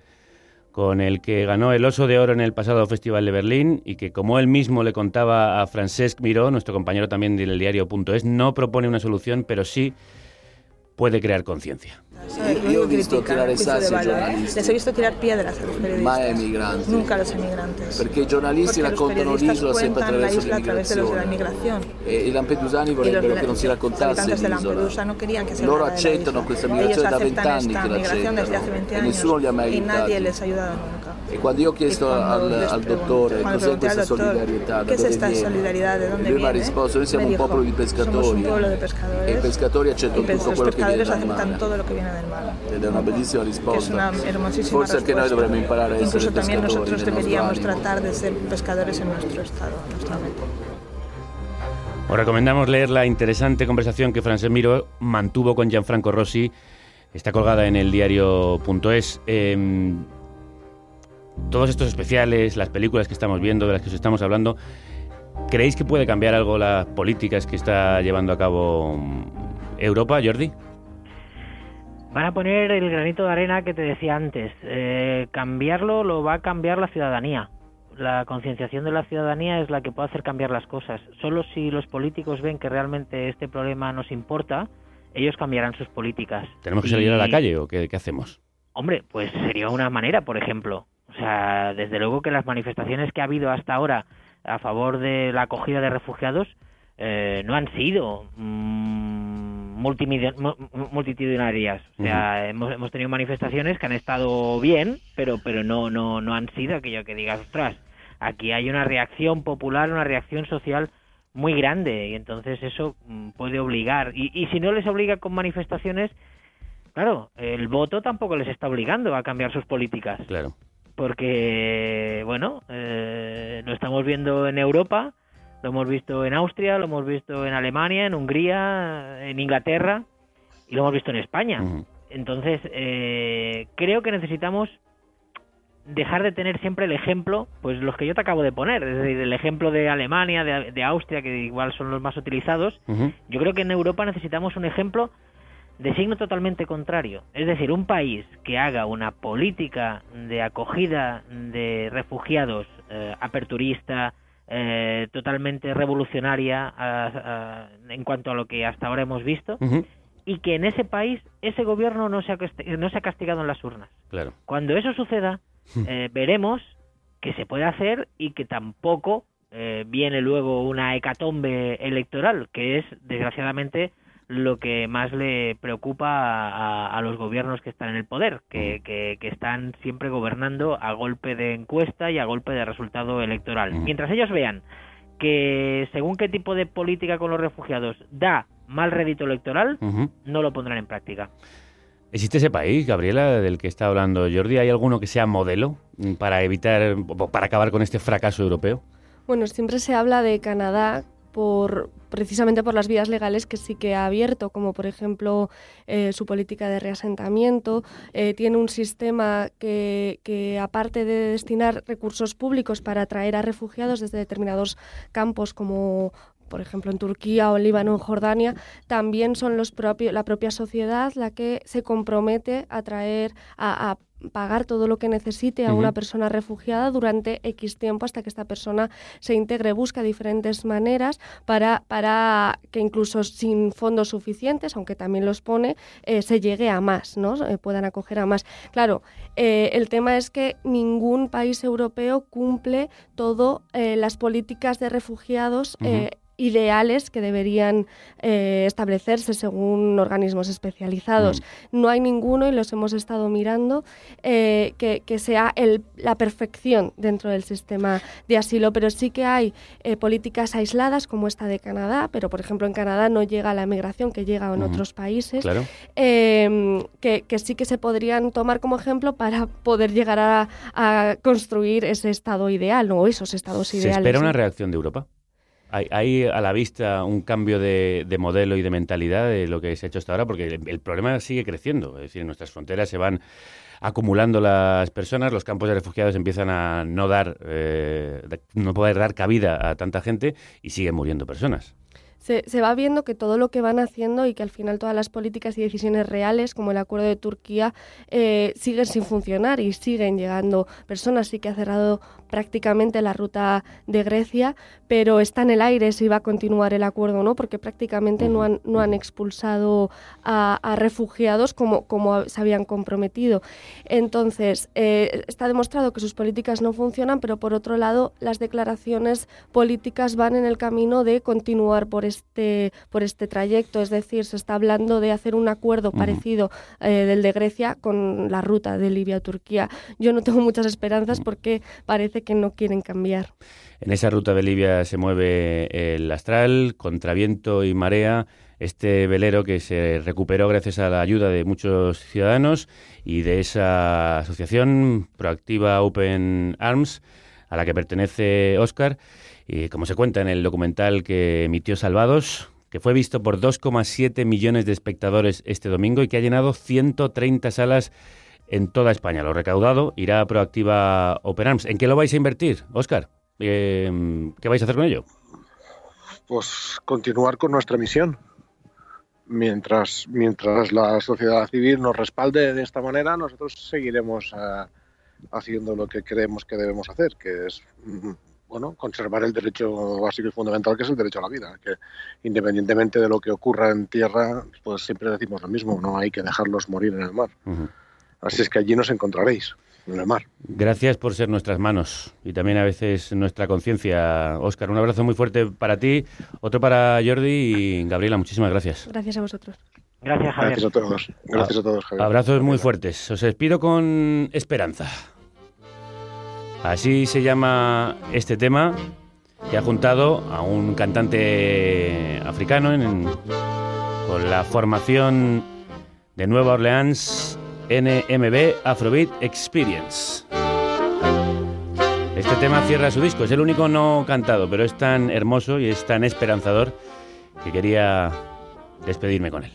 con el que ganó el Oso de Oro en el pasado Festival de Berlín y que, como él mismo le contaba a Francesc Miró, nuestro compañero también del diario.es, no propone una solución, pero sí puede crear conciencia. Yo he visto tirar giornalisti. Les he visto tirar piedras a los periodistas. Mai ai migranti. Nunca a los emigrantes. Perché i giornalisti Porque raccontano l'isola sempre attraverso l'immigrazione. E i lampedusani vorrebbero che non si raccontasse l'isola. No querían que se Loro accettano questa migrazione da vent'anni che l'accettano. E nessuno li ha mai aiutati. E quando io ho chiesto al, al dottore cos'è questa solidarietà, ¿qué es esta solidaridad? ¿De dónde lui mi ha viene? risposto, noi siamo un dijo, popolo di pescatori. Somos un pueblo de pescadores. E i pescatori accettano y tutto los quello che viene pescadores dal aceptan mare. todo lo que viene del mar. Ed è una bellissima risposta. una hermosísima Forse anche noi respuesta. dovremmo imparare a essere Incluso también pescatori nosotros nel nostro deberíamos tratar de ser pescadores en nuestro estado, en nuestra. Os recomendamos leer la interesante conversación que Francesc Miró mantuvo con Gianfranco Rossi. Está colgada en el diario.es. Eh, todos estos especiales, las películas que estamos viendo, de las que os estamos hablando, ¿creéis que puede cambiar algo las políticas que está llevando a cabo Europa, Jordi? Van a poner el granito de arena que te decía antes. Eh, cambiarlo lo va a cambiar la ciudadanía. La concienciación de la ciudadanía es la que puede hacer cambiar las cosas. Solo si los políticos ven que realmente este problema nos importa, ellos cambiarán sus políticas. ¿Tenemos que salir a la calle o qué, qué hacemos? Hombre, pues sería una manera, por ejemplo. O sea, desde luego que las manifestaciones que ha habido hasta ahora a favor de la acogida de refugiados eh, no han sido mm, mu- multitudinarias. O sea, hemos, hemos tenido manifestaciones que han estado bien, pero pero no no no han sido aquello que digas, ostras, aquí hay una reacción popular, una reacción social muy grande y entonces eso mm, puede obligar. Y, y si no les obliga con manifestaciones, Claro, el voto tampoco les está obligando a cambiar sus políticas. Claro. Porque, bueno, eh, lo estamos viendo en Europa, lo hemos visto en Austria, lo hemos visto en Alemania, en Hungría, en Inglaterra y lo hemos visto en España. Entonces, eh, creo que necesitamos dejar de tener siempre el ejemplo, pues los que yo te acabo de poner, es decir, el ejemplo de Alemania, de, de Austria, que igual son los más utilizados. Yo creo que en Europa necesitamos un ejemplo de signo totalmente contrario. Es decir, un país que haga una política de acogida de refugiados eh, aperturista, eh, totalmente revolucionaria a- a- en cuanto a lo que hasta ahora hemos visto, y que en ese país ese gobierno no se ha, no se ha castigado en las urnas. Claro. Cuando eso suceda, eh, veremos que se puede hacer y que tampoco eh, viene luego una hecatombe electoral, que es, desgraciadamente, lo que más le preocupa a, a- a los gobiernos que están en el poder, que, que- que están siempre gobernando a golpe de encuesta y a golpe de resultado electoral. Mientras ellos vean que según qué tipo de política con los refugiados da mal rédito electoral, no lo pondrán en práctica. ¿Existe ese país, Gabriela, del que está hablando Jordi? ¿Hay alguno que sea modelo para evitar, o para acabar con este fracaso europeo? Bueno, siempre se habla de Canadá por precisamente por las vías legales que sí que ha abierto, como por ejemplo eh, su política de reasentamiento. Eh, tiene un sistema que, aparte de destinar recursos públicos para atraer a refugiados desde determinados campos como por ejemplo en Turquía o en Líbano o en Jordania, también son los propios, la propia sociedad la que se compromete a traer, a, a pagar todo lo que necesite a una persona refugiada durante X tiempo hasta que esta persona se integre. Busca diferentes maneras para, para que incluso sin fondos suficientes, aunque también los pone, eh, se llegue a más, ¿no? Eh, puedan acoger a más. Claro, eh, el tema es que ningún país europeo cumple todo eh, las políticas de refugiados. Ideales que deberían eh, establecerse según organismos especializados. No hay ninguno, y los hemos estado mirando, eh, que, que sea el, la perfección dentro del sistema de asilo, pero sí que hay eh, políticas aisladas como esta de Canadá, pero por ejemplo en Canadá no llega la migración que llega en otros países, Claro. eh, que, que sí que se podrían tomar como ejemplo para poder llegar a, a construir ese estado ideal o esos estados ¿Se ideales. espera ¿no? una reacción de Europa? ¿Hay, a la vista un cambio de, de modelo y de mentalidad de lo que se ha hecho hasta ahora? Porque el, el problema sigue creciendo. Es decir, en nuestras fronteras se van acumulando las personas, los campos de refugiados empiezan a no dar, eh, no poder dar cabida a tanta gente y siguen muriendo personas. se, se va viendo que todo lo que van haciendo y que al final todas las políticas y decisiones reales, como el acuerdo de Turquía, eh, siguen sin funcionar y siguen llegando personas. Sí que ha cerrado prácticamente la ruta de Grecia, pero está en el aire si va a continuar el acuerdo o no, porque prácticamente no han, no han expulsado a, a refugiados como, como se habían comprometido. Entonces, eh, está demostrado que sus políticas no funcionan, pero por otro lado, las declaraciones políticas van en el camino de continuar por este, por este trayecto. Es decir, se está hablando de hacer un acuerdo parecido eh, del de Grecia con la ruta de Libia a Turquía. Yo no tengo muchas esperanzas porque parece que no quieren cambiar. En esa ruta de Libia se mueve el Astral, contra viento y marea, este velero que se recuperó gracias a la ayuda de muchos ciudadanos y de esa asociación proactiva Open Arms, a la que pertenece Oscar, y como se cuenta en el documental que emitió Salvados, que fue visto por 2,7 millones de espectadores este domingo y que ha llenado 130 salas en toda España. Lo recaudado irá a Proactiva Open Arms. ¿En qué lo vais a invertir, Oscar? Eh, ¿Qué vais a hacer con ello? Pues continuar con nuestra misión. Mientras, mientras la sociedad civil nos respalde de esta manera, nosotros seguiremos eh, haciendo lo que creemos que debemos hacer, que es mm, bueno, conservar el derecho básico y fundamental, que es el derecho a la vida. Que independientemente de lo que ocurra en tierra, pues siempre decimos lo mismo, no hay que dejarlos morir en el mar. Así es que allí nos encontraréis, en el mar. Gracias por ser nuestras manos y también a veces nuestra conciencia. Oscar, un abrazo muy fuerte para ti, otro para Jordi y Gabriela, muchísimas gracias. Gracias a vosotros. Gracias, Javier. Gracias a todos. Gracias a todos, Javier. Abrazos muy fuertes. Os despido con esperanza. Así se llama este tema que ha juntado a un cantante africano en- con la formación de Nueva Orleans NMB Afrobeat Experience. Este tema cierra su disco, es el único no cantado, pero es tan hermoso y es tan esperanzador que quería despedirme con él.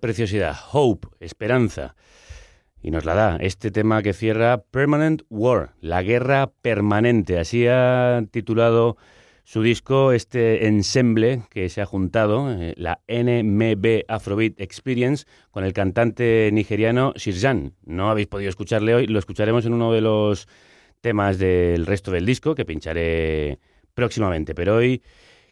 Preciosidad. Hope, esperanza. Y nos la da este tema que cierra Permanent War, la guerra permanente. Así ha titulado su disco, este ensemble que se ha juntado, eh, la NMB Afrobeat Experience, con el cantante nigeriano Sirjan. No habéis podido escucharle hoy, lo escucharemos en uno de los temas del resto del disco que pincharé próximamente. Pero hoy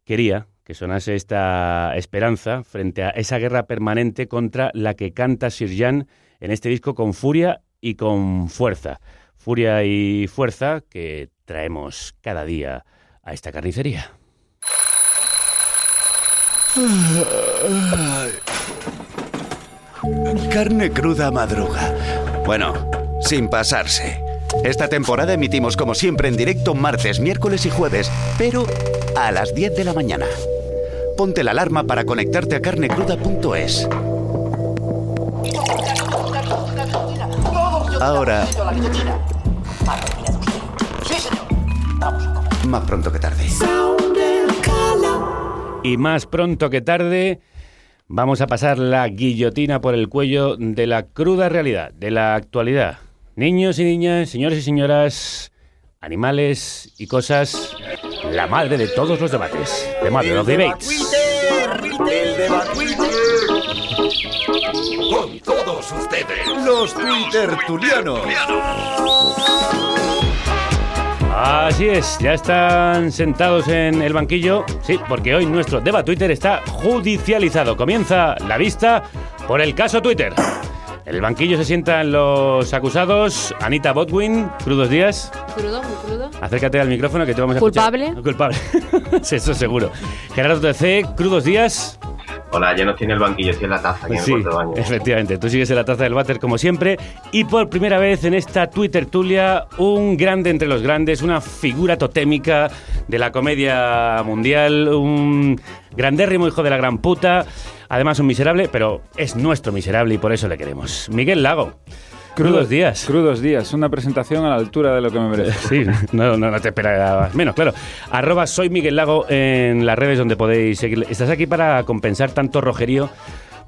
quería que sonase esta esperanza frente a esa guerra permanente contra la que canta Sirjan en este disco con furia y con fuerza. Furia y fuerza que traemos cada día a esta carnicería. Carne cruda madruga. Bueno, sin pasarse. Esta temporada emitimos como siempre en directo martes, miércoles y jueves, pero a las 10 de la mañana. Ponte la alarma para conectarte a carnecruda.es. Ahora, más pronto que tarde. Y más pronto que tarde vamos a pasar la guillotina por el cuello de la cruda realidad, de la actualidad. Niños y niñas, señores y señoras, animales y cosas, la madre de todos los debates, de Mother of Debates. Con todos ustedes, los Twittertulianos. Así es, ya están sentados en el banquillo. Sí, porque hoy nuestro debate Twitter está judicializado. Comienza la vista por el caso Twitter. En el banquillo se sientan los acusados. Anita Botwin, crudos días. Crudo, muy crudo. Acércate al micrófono que te vamos a ¿Culpable? escuchar. Culpable. sí, eso seguro. Gerardo TC, crudos días. Hola, ya no tiene el banquillo, en la taza aquí en el baño. efectivamente. Tú sigues en la taza del váter como siempre. Y por primera vez en esta Twitter Tulia, un grande entre los grandes, una figura totémica de la comedia mundial, un grandérrimo hijo de la gran puta. Además, un miserable, pero es nuestro miserable y por eso le queremos. Miguel Lago. Crudos días. Crudos días, una presentación a la altura de lo que me merece. Sí, no, no, no te esperabas menos, claro. Arroba soy Miguel Lago en las redes donde podéis seguir. Estás aquí para compensar tanto rojerío,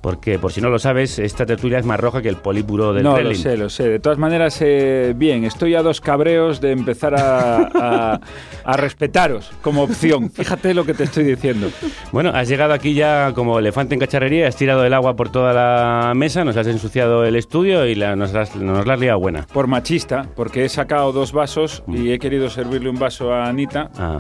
porque por si no lo sabes, esta tertulia es más roja que el polípuro del No, lo sé, lo sé. De todas maneras, eh, bien, estoy a dos cabreos de empezar a, a- a respetaros como opción. Fíjate lo que te estoy diciendo. Bueno, has llegado aquí ya como elefante en cacharrería, has tirado el agua por toda la mesa, nos has ensuciado el estudio y la- nos, has, nos la has liado buena. Por machista, porque he sacado dos vasos y he querido servirle un vaso a Anita, Ah.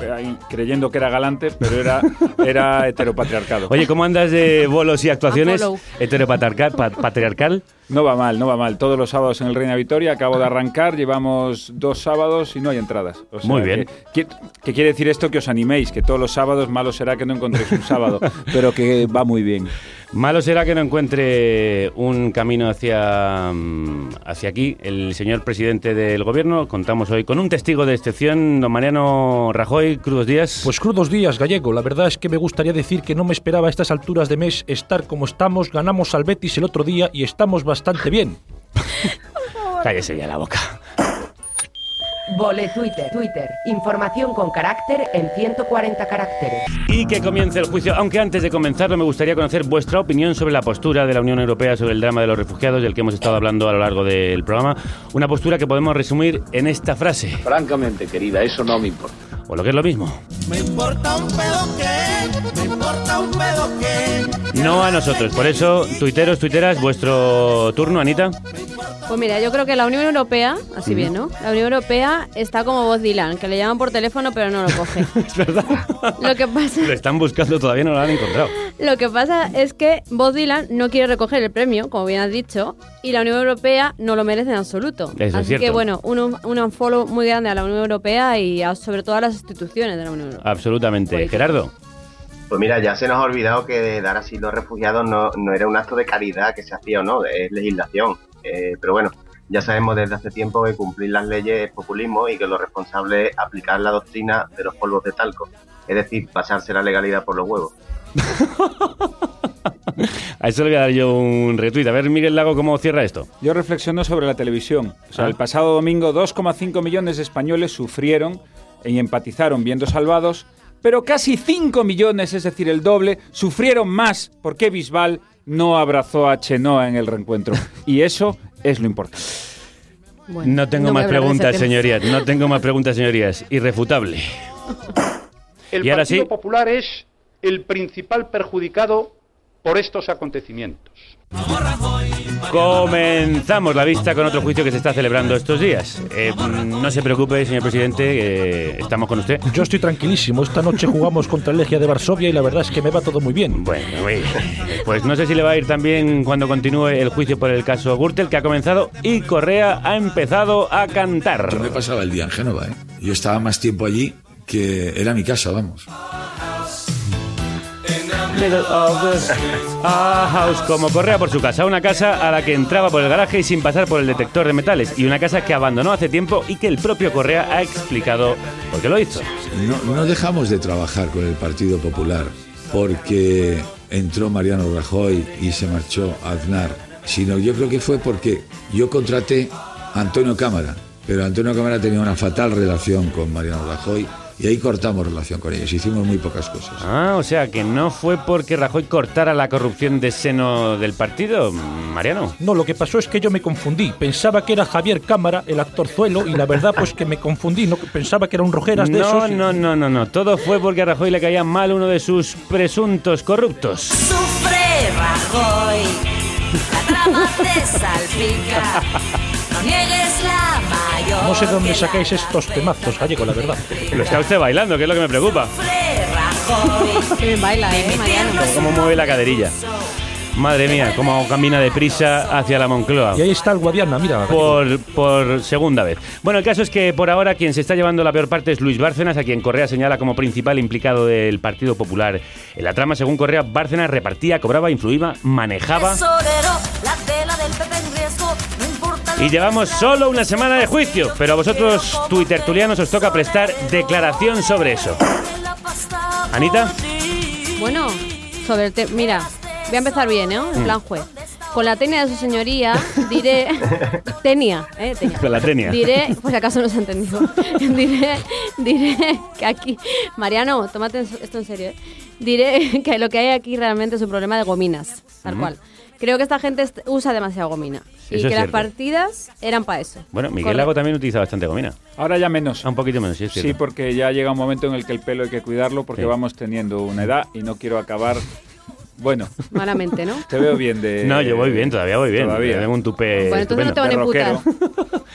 creyendo que era galante, pero era, era heteropatriarcado. Oye, ¿cómo andas de bolos y actuaciones? Heteropatriarcal. pa- patriarcal. No va mal, no va mal. Todos los sábados en el Reina Victoria, acabo de arrancar, llevamos dos sábados y no hay entradas. O sea Muy bien. Que quiere decir esto que os animéis, que todos los sábados malo será que no encontréis un sábado, pero que va muy bien. Malo será que no encuentre un camino hacia, mm, hacia aquí el señor presidente del gobierno. Contamos hoy con un testigo de excepción, don Mariano Rajoy. Crudos días. Pues crudos días, gallego. La verdad es que me gustaría decir que no me esperaba a estas alturas de mes estar como estamos. Ganamos al Betis el otro día y estamos bastante bien. Cállese ya la boca. Vole Twitter, Twitter. Información con carácter en 140 caracteres. Y que comience el juicio, aunque antes de comenzarlo me gustaría conocer vuestra opinión sobre la postura de la Unión Europea sobre el drama de los refugiados del que hemos estado hablando a lo largo del programa. Una postura que podemos resumir en esta frase. Francamente, querida, eso no me importa. O lo que es lo mismo. Me importa un pedo que, me importa un pedo que. No a nosotros. Por eso, tuiteros, tuiteras, vuestro turno, Anita. Pues mira, yo creo que la Unión Europea, así bien, ¿no? La Unión Europea está como Bob Dylan, que le llaman por teléfono pero no lo coge. es verdad. Lo que pasa Lo están buscando, todavía no lo han encontrado. Lo que pasa es que Bob Dylan no quiere recoger el premio, como bien has dicho, y la Unión Europea no lo merece en absoluto. Eso es Así que bueno, un, un unfollow muy grande a la Unión Europea y a- sobre todo a las instituciones de la Unión Europea. Absolutamente. Gerardo. Pues mira, ya se nos ha olvidado que dar asilo a refugiados no, no era un acto de caridad que se hacía o no, es legislación. Eh, pero bueno, ya sabemos desde hace tiempo que cumplir las leyes es populismo y que lo responsable es aplicar la doctrina de los polvos de talco, es decir, pasarse la legalidad por los huevos. A eso le voy a dar yo un retweet. A ver, Miguel Lago, ¿cómo cierra esto? Yo reflexiono sobre la televisión. O sea, Ah. el pasado domingo 2,5 millones de españoles sufrieron y empatizaron viendo Salvados, pero casi 5 millones, es decir, el doble, sufrieron más porque Bisbal no abrazó a Chenoa en el reencuentro. Y eso es lo importante. no tengo no más preguntas, señorías. No tengo más preguntas, señorías. Irrefutable. El Y ahora Partido sí. Popular es el principal perjudicado por estos acontecimientos. Comenzamos la vista con otro juicio que se está celebrando estos días. Eh, no se preocupe, señor presidente, que estamos con usted. Yo estoy tranquilísimo. Esta noche jugamos contra el Legia de Varsovia y la verdad es que me va todo muy bien. Bueno, bien. Pues no sé si le va a ir también cuando continúe el juicio por el caso Gürtel, que ha comenzado y Correa ha empezado a cantar. Yo me pasaba el día en Génova, ¿eh? Yo estaba más tiempo allí que era mi casa, vamos. Middle a house, como Correa por su casa, una casa a la que entraba por el garaje y sin pasar por el detector de metales, y una casa que abandonó hace tiempo y que el propio Correa ha explicado por qué lo hizo. No, no dejamos de trabajar con el Partido Popular porque entró Mariano Rajoy y se marchó Aznar, sino yo creo que fue porque yo contraté a Antonio Cámara, pero Antonio Cámara tenía una fatal relación con Mariano Rajoy y ahí cortamos relación con ellos, hicimos muy pocas cosas. Ah, o sea que no fue porque Rajoy cortara la corrupción de seno del partido, Mariano. No, lo que pasó es que yo me confundí. Pensaba que era Javier Cámara, el actor Zuelo, y la verdad pues que me confundí. No, pensaba que era un Rojeras de No, esos. y- no, no, no, no. Todo fue porque a Rajoy le caía mal uno de sus presuntos corruptos. Sufre Rajoy, la trama te salpica. No niegues. No sé de dónde sacáis estos temazos, gallego, la verdad. Lo está usted bailando, que es lo que me preocupa. Qué baila, eh, Mariano. Cómo mueve la caderilla. Madre mía, cómo camina deprisa hacia la Moncloa. Y ahí está el Guadiana, mira. Por, por segunda vez. Bueno, el caso es que por ahora quien se está llevando la peor parte es Luis Bárcenas, a quien Correa señala como principal implicado del Partido Popular. En la trama, según Correa, Bárcenas repartía, cobraba, influía, manejaba. Tesorero, la tela del Pepe en riesgo, no importa lo Y llevamos solo una semana de juicio, pero a vosotros, tuitertulianos, os toca prestar declaración sobre eso. Anita, Bueno, sobre el tema. Mira, voy a empezar bien, ¿eh? En Mm. plan juez. Con la tenia de su señoría, diré. tenia, ¿eh? Tenia. Con la tenia. Diré, pues acaso no se ha entendido. diré, diré que aquí. Mariano, tómate esto en serio, ¿eh? Diré que lo que hay aquí realmente es un problema de gominas, tal cual. Creo que esta gente usa demasiado gomina. Y Eso que es las partidas eran para eso. bueno, Miguel Correcto. Lago también utiliza bastante gomina. Ahora ya menos. un poquito menos, sí, es Sí, porque ya llega un momento en el que el pelo hay que cuidarlo porque Sí. vamos teniendo una edad y no quiero acabar. Bueno, Malamente, ¿no? te veo bien de. No, yo voy bien, todavía voy bien. Todavía. Tengo un tupe Bueno, entonces no te van a rockero.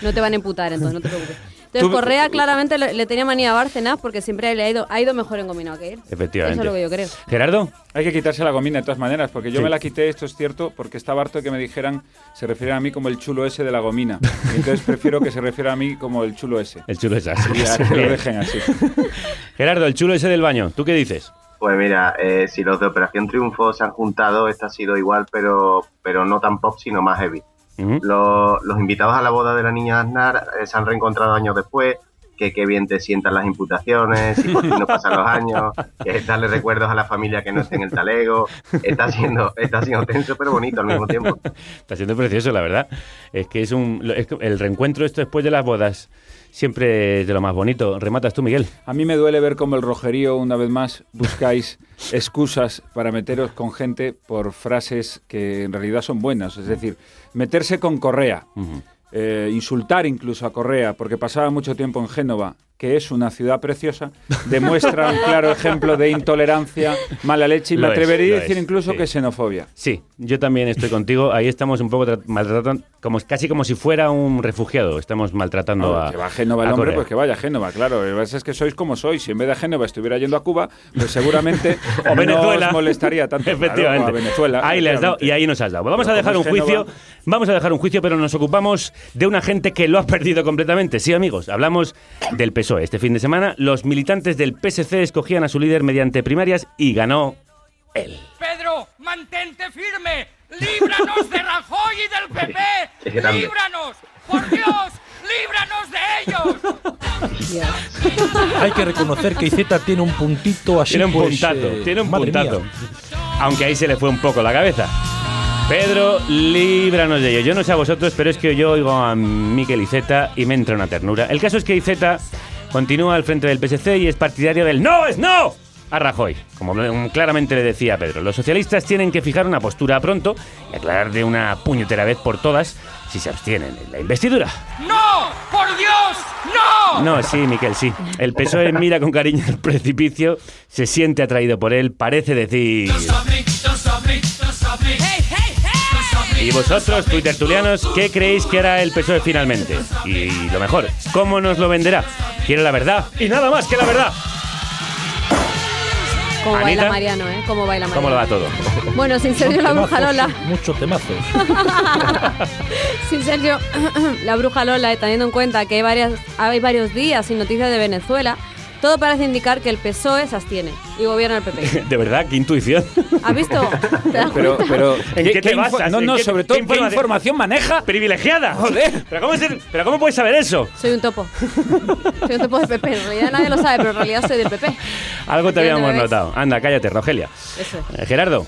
No te van a imputar, entonces no te preocupes. Entonces, Tú- Correa claramente le, le tenía manía a Bárcenas porque siempre le ha ido, ha ido mejor en gominado que él. Efectivamente. Eso es lo que yo creo. Gerardo. Hay que quitarse la gomina de todas maneras, porque yo Sí. me la quité, esto es cierto, porque estaba harto de que me dijeran, se refieran a mí como el chulo ese de la gomina. Y entonces prefiero que se refiera a mí como el chulo ese. El chulo es así. Y a que lo dejen así. Gerardo, el chulo ese del baño, ¿tú qué dices? Pues mira, eh, si los de Operación Triunfo se han juntado, esta ha sido igual, pero, pero no tan pop, sino más heavy. Los, los invitados a la boda de la niña Aznar eh, se han reencontrado años después, que qué bien te sientan las imputaciones, y por fin no pasan los años, que darle recuerdos a la familia que no esté en el talego. Está siendo, está siendo tenso, pero bonito al mismo tiempo. Está siendo precioso, la verdad. Es que es un es que el reencuentro esto después de las bodas siempre de lo más bonito. Rematas tú, Miguel. A mí me duele ver cómo el rojerío, una vez más, buscáis excusas para meteros con gente por frases que en realidad son buenas. Es decir, meterse con Correa, eh, insultar incluso a Correa, porque pasaba mucho tiempo en Génova, que es una ciudad preciosa, demuestra un claro ejemplo de intolerancia, mala leche y me Lo atrevería a decir es, incluso sí. que xenofobia. Sí, yo también estoy contigo. Ahí estamos un poco tra- maltratando, como, casi como si fuera un refugiado. Estamos maltratando No, a. que va a Génova el a hombre, Correa. pues que vaya a Génova, claro. Lo que pasa es que sois como sois. Si en vez de a Génova estuviera yendo a Cuba, pues seguramente o no Venezuela. os molestaría tanto. Efectivamente. a Venezuela. Ahí le has dado y ahí nos has dado. Vamos Pero a dejar un juicio. Vamos a dejar un juicio, pero nos ocupamos de una gente que lo ha perdido completamente. Sí, amigos, hablamos del PSOE. Este fin de semana, los militantes del PSC escogían a su líder mediante primarias y ganó él. Pedro, mantente firme. Líbranos de Rajoy y del PP. Líbranos. Por Dios, líbranos de ellos. Hay que reconocer que Izeta tiene un puntito así. Tiene un pues, puntazo, eh, tiene un mía. Aunque ahí se le fue un poco la cabeza. Pedro, líbranos de ello. Yo no sé a vosotros, pero es que yo oigo a Miquel Iceta y me entra una ternura. El caso es que Iceta continúa al frente del PSC y es partidario del ¡No es no! a Rajoy. Como claramente le decía Pedro, los socialistas tienen que fijar una postura pronto y aclarar de una puñetera vez por todas si se abstienen en la investidura. ¡No! ¡Por Dios! ¡No! No, sí, Miquel, sí. El PSOE mira con cariño el precipicio, se siente atraído por él, parece decir... Y vosotros, tuitertulianos, ¿qué creéis que hará el PSOE finalmente? Y lo mejor, ¿cómo nos lo venderá? Quiero la verdad y nada más que la verdad. Como Anita. baila Mariano, ¿eh? Como baila Mariano. ¿Cómo lo va todo? Bueno, sin Sergio la bruja Lola. Muchos temazos. sin Sergio la bruja Lola, y teniendo en cuenta que hay, varias, hay varios días sin noticias de Venezuela, todo parece indicar que el PSOE se abstiene y gobierna el PP. De verdad, qué intuición. ¿Has visto? ¿Te das Pero, cuenta? pero ¿En qué te info- basas? No, ¿En no, qué- sobre qué todo, ¿qué informa- información maneja? ¡Privilegiada! Joder. ¿Pero cómo, se- ¿Pero cómo puedes saber eso? Soy un topo. Soy un topo de PP. En realidad nadie lo sabe, pero en realidad soy del PP. Algo te habíamos notado. Anda, cállate, Rogelia. Eso es. Eh, Gerardo.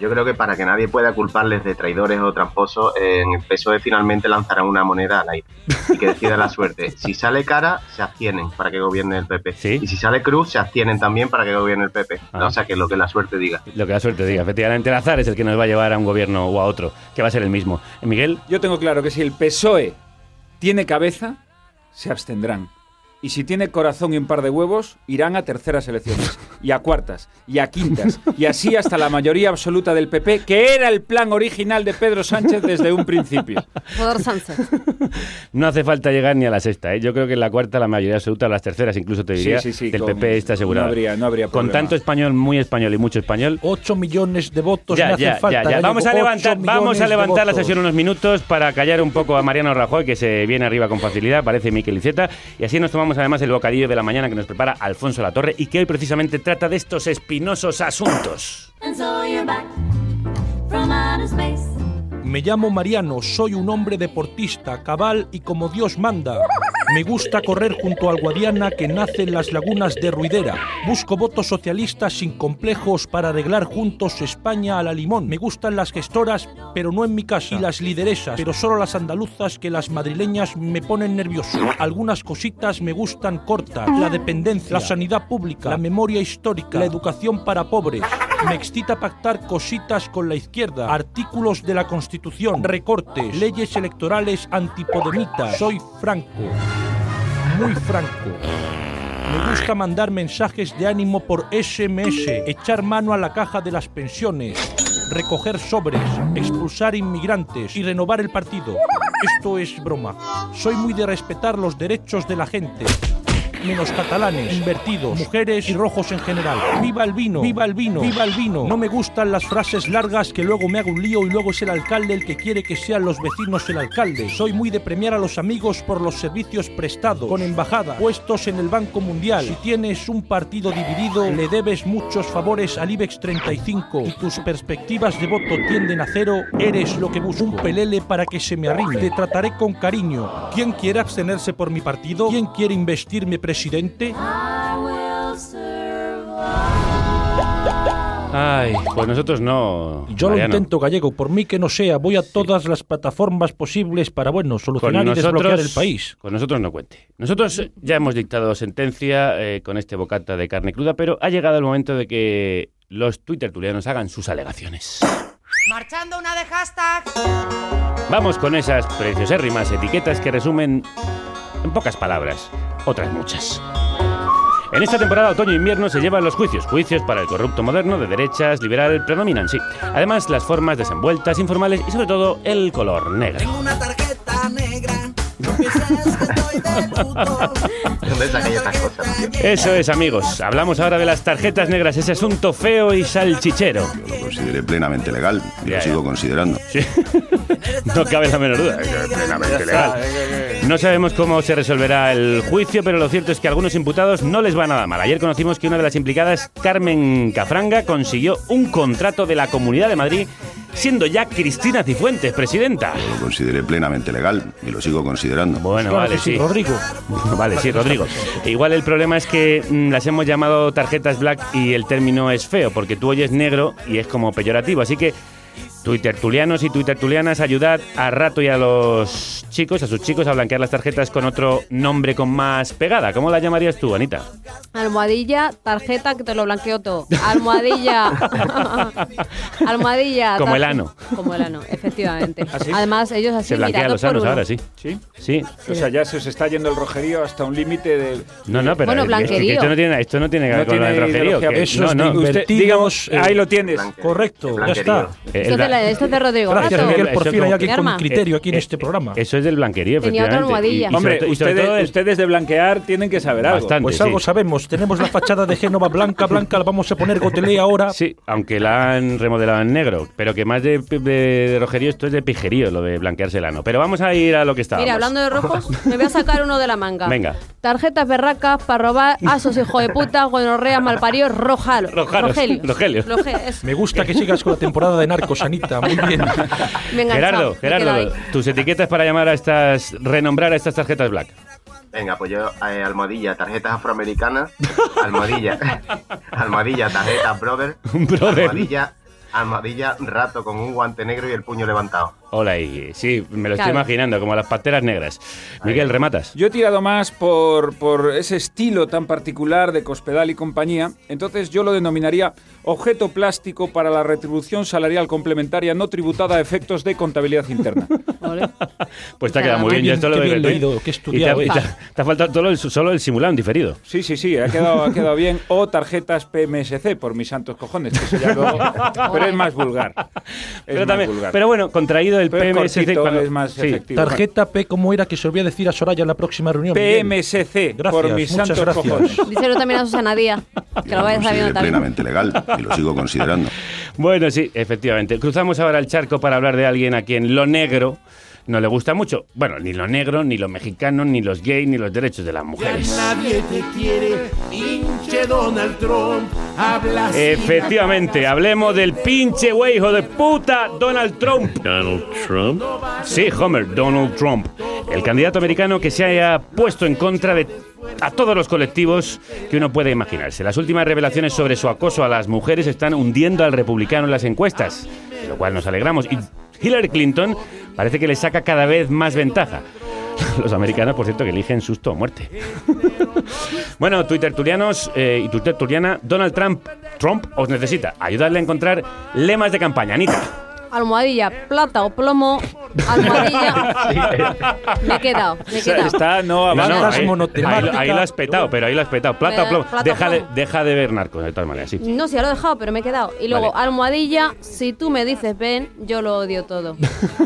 Yo creo que para que nadie pueda culparles de traidores o tramposos, eh, en el PSOE finalmente lanzarán una moneda al aire y que decida la suerte. Si sale cara, se abstienen para que gobierne el PP. Y si sale cruz, se abstienen también para que gobierne el PP. Ah. O sea, que lo que la suerte diga. Lo que la suerte diga. Efectivamente, el azar es el que nos va a llevar a un gobierno o a otro, que va a ser el mismo. Miguel. Yo tengo claro que si el PSOE tiene cabeza, se abstendrán. Y si tiene corazón y un par de huevos, irán a terceras elecciones, y a cuartas, y a quintas, y así hasta la mayoría absoluta del PP, que era el plan original de Pedro Sánchez desde un principio. Joder, Sánchez. No hace falta llegar ni a la sexta. ¿eh? Yo creo que en la cuarta la mayoría absoluta, las terceras incluso te Sí, diría, sí, sí, del con- PP está asegurada. no habría- no habría Con tanto español, muy español y mucho español. 8 millones de votos Ya, hacen ya, falta. ya, ya. Gallego. Vamos a levantar, vamos a levantar la sesión unos minutos para callar un poco a Mariano Rajoy, que se viene arriba con facilidad, parece Miquel Iceta, y así nos tomamos además el bocadillo de la mañana que nos prepara Alfonso Latorre y que hoy precisamente trata de estos espinosos asuntos. Me llamo Mariano, soy un hombre deportista, cabal y como Dios manda. Me gusta correr junto al Guadiana que nace en las lagunas de Ruidera. Busco votos socialistas sin complejos para arreglar juntos España a la limón. Me gustan las gestoras, pero no en mi casa. Y las lideresas, pero solo las andaluzas que las madrileñas me ponen nervioso. Algunas cositas me gustan cortas. La dependencia, la sanidad pública, la memoria histórica, la educación para pobres. Me excita pactar cositas con la izquierda, artículos de la Constitución, recortes, leyes electorales antipodemitas. Soy franco, muy franco. Me gusta mandar mensajes de ánimo por SMS, echar mano a la caja de las pensiones, recoger sobres, expulsar inmigrantes. Y renovar el partido. Esto es broma. Soy muy de respetar los derechos de la gente menos catalanes, invertidos, mujeres y rojos en general. ¡Viva el vino! ¡Viva el vino! ¡Viva el vino! No me gustan las frases largas que luego me hago un lío y luego es el alcalde el que quiere que sean los vecinos el alcalde. Soy muy de premiar a los amigos por los servicios prestados, con embajada, puestos en el Banco Mundial. Si tienes un partido dividido, le debes muchos favores al IBEX 35 y tus perspectivas de voto tienden a cero, eres lo que busco. Un pelele para que se me arrime. Te trataré con cariño. ¿Quién quiere abstenerse por mi partido? ¿Quién quiere investirme presidente? Will Ay, pues nosotros no. Yo Mariano. lo intento gallego, por mí que no sea, voy a todas las plataformas posibles para, bueno, Con solucionar y desbloquear el país. con nosotros no cuente. Nosotros ya hemos dictado sentencia eh, con este bocata de carne cruda, pero ha llegado el momento de que los twittertulianos hagan sus alegaciones. Marchando una de hashtag. Vamos con esas preciosérrimas etiquetas que resumen en pocas palabras, otras muchas. En esta temporada otoño-invierno se llevan los juicios. Juicios para el corrupto moderno, de derechas, liberal, predominan, sí. Además, las formas desenvueltas, informales y sobre todo el color negro. Tengo una tarjeta negra. Eso es, amigos. Hablamos ahora de las tarjetas negras, ese asunto feo y salchichero. Lo consideré plenamente legal y Ya, lo ya. sigo considerando. No cabe la menor duda, es plenamente legal. No sabemos cómo se resolverá el juicio, pero lo cierto es que a algunos imputados no les va nada mal. Ayer conocimos que una de las implicadas, Carmen Cafranga, consiguió un contrato de la Comunidad de Madrid, siendo ya Cristina Cifuentes presidenta. Lo consideré plenamente legal y lo sigo considerando. Bueno, Claro vale, sí, sí. Rodrigo. Vale, sí, Rodrigo. Igual el problema es que mm, las hemos llamado tarjetas black y el término es feo, porque tú oyes negro y es como peyorativo. Así que Twittertulianos y twittertulianas, ayudad a Rato y a los chicos, a sus chicos, a blanquear las tarjetas con otro nombre con más pegada. ¿Cómo la llamarías tú, Anita? Almohadilla, tarjeta que te lo blanqueo todo. Almohadilla. Almohadilla. Como el ano. Como el ano, efectivamente. ¿Ah, sí? Además, ellos así Se blanquea mirando los anos uno. ahora, sí. ¿Sí? Sí. O sea, ya se os está yendo el rojerío hasta un límite de... No, no, pero Bueno, es que- es que blanquerío. esto no tiene, esto no tiene que ver No con el rojerío. que- Eso no, no. Usted, digamos, eh, ahí lo tienes. Correcto, ya está. Eh, el la- esto es de Rodrigo Gracias, Rato. Miguel. Por Eso fin hay alguien con criterio aquí en Eh, este programa. Eso es del blanquerío, Tenía otra almohadilla. Y- Hombre, y ustedes, todo el- ustedes de blanquear tienen que saber algo. Bastante, Pues sí. algo sabemos. Tenemos la fachada de Génova blanca, blanca. La vamos a poner gotelé ahora. Sí, aunque la han remodelado en negro, pero que más de, de, de rojerío, esto es de pijerío, lo de blanquearse el ano. Pero vamos a ir a lo que está. Mira, hablando de rojos, me voy a sacar uno de la manga. Venga. Tarjetas berracas para robar, asos hijo de puta, gonorrea, malparidos, rojalo. Rojaros, Rogelio. Rogelio. Roge- eso. Me gusta que sigas con la temporada de Narcos, Anita. Muy bien. Me he enganchado, Gerardo, me Gerardo, tus etiquetas para llamar a estas, renombrar a estas tarjetas black. Venga, pues yo, eh, almohadilla, tarjetas afroamericanas, almohadilla, almohadilla, tarjetas brother, Brother. almohadilla, almohadilla, rato con un guante negro y el puño levantado. Hola, y sí, me lo estoy Claro. imaginando, como las pateras negras. Miguel, rematas. Yo he tirado más por, por ese estilo tan particular de Cospedal y compañía, entonces yo lo denominaría objeto plástico para la retribución salarial complementaria no tributada a efectos de contabilidad interna. Pues te ha quedado muy bien, bien, yo esto lo que- y estudiado te, es. te- te ha faltado solo el, solo el simulado en diferido. Sí, sí, sí, ha quedado, ha quedado bien. O tarjetas PMSC, por mis santos cojones, que eso ya Pero es más vulgar. Es Pero, más también, vulgar. pero bueno, contraído el Pero PMSC. cuando- es más sí. efectivo. Tarjeta P, ¿cómo era que se lo voy a decir a Soraya en la próxima reunión? PMSC, Gracias, por mis muchas santos gracias. cojones. Díselo también a Susana Díaz, que lo vaya sabiendo también. plenamente legal y lo sigo considerando. Bueno, sí, efectivamente. Cruzamos ahora el charco para hablar de alguien a quien lo negro no le gusta mucho. Bueno, ni lo negro, ni lo mexicano, ni los gays, ni los derechos de las mujeres. Nadie te quiere, pinche Donald Trump. Habla. Efectivamente, hablemos del pinche güey, hijo de puta, Donald Trump. Donald Trump. Sí, Homer, Donald Trump. El candidato americano que se haya puesto en contra de a todos los colectivos que uno puede imaginarse. Las últimas revelaciones sobre su acoso a las mujeres están hundiendo al republicano en las encuestas, de lo cual nos alegramos. Y Hillary Clinton parece que le saca cada vez más ventaja. Los americanos, por cierto, que eligen susto o muerte. bueno, twittertulianos eh, y twittertuliana, Donald Trump, Trump os necesita. Ayudarle a encontrar lemas de campaña. Anita. Almohadilla, plata o plomo, almohadilla. Me he quedado, me he quedado. Está, no, No, no, avanza. ahí, ahí- ahí lo has petado, pero ahí lo has petado. Plata o plomo. plata o Deja de, deja de ver narcos, de todas maneras, sí. No, si ya lo he dejado, pero me he quedado. Y luego, Vale. almohadilla, si tú me dices ven, yo lo odio todo.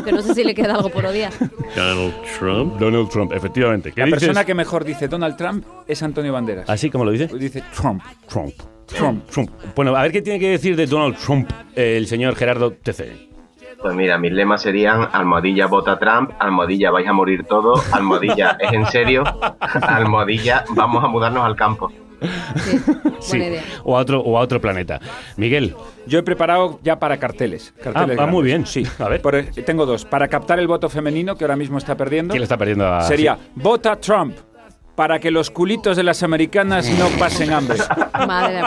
Que no sé si le queda algo por odiar. Donald Trump. Donald Trump, efectivamente. ¿Qué La dices? persona que mejor dice Donald Trump es Antonio Banderas. ¿Así como lo dice? Dice Trump. Trump. Trump. Trump. Bueno, a ver qué tiene que decir de Donald Trump eh, el señor Gerardo TC. Pues mira, mis lemas serían almohadilla vota Trump, almohadilla vais a morir todos, almohadilla es en serio, almohadilla vamos a mudarnos al campo. Sí. O a otro, o a otro planeta. Miguel. Yo he preparado ya para carteles. carteles Ah, ah, muy bien. Sí. A ver. Por- tengo dos. Para captar el voto femenino, que ahora mismo está perdiendo. ¿Quién lo está perdiendo a- Sería, sí. vota Trump para que los culitos de las americanas no pasen hambre. Madre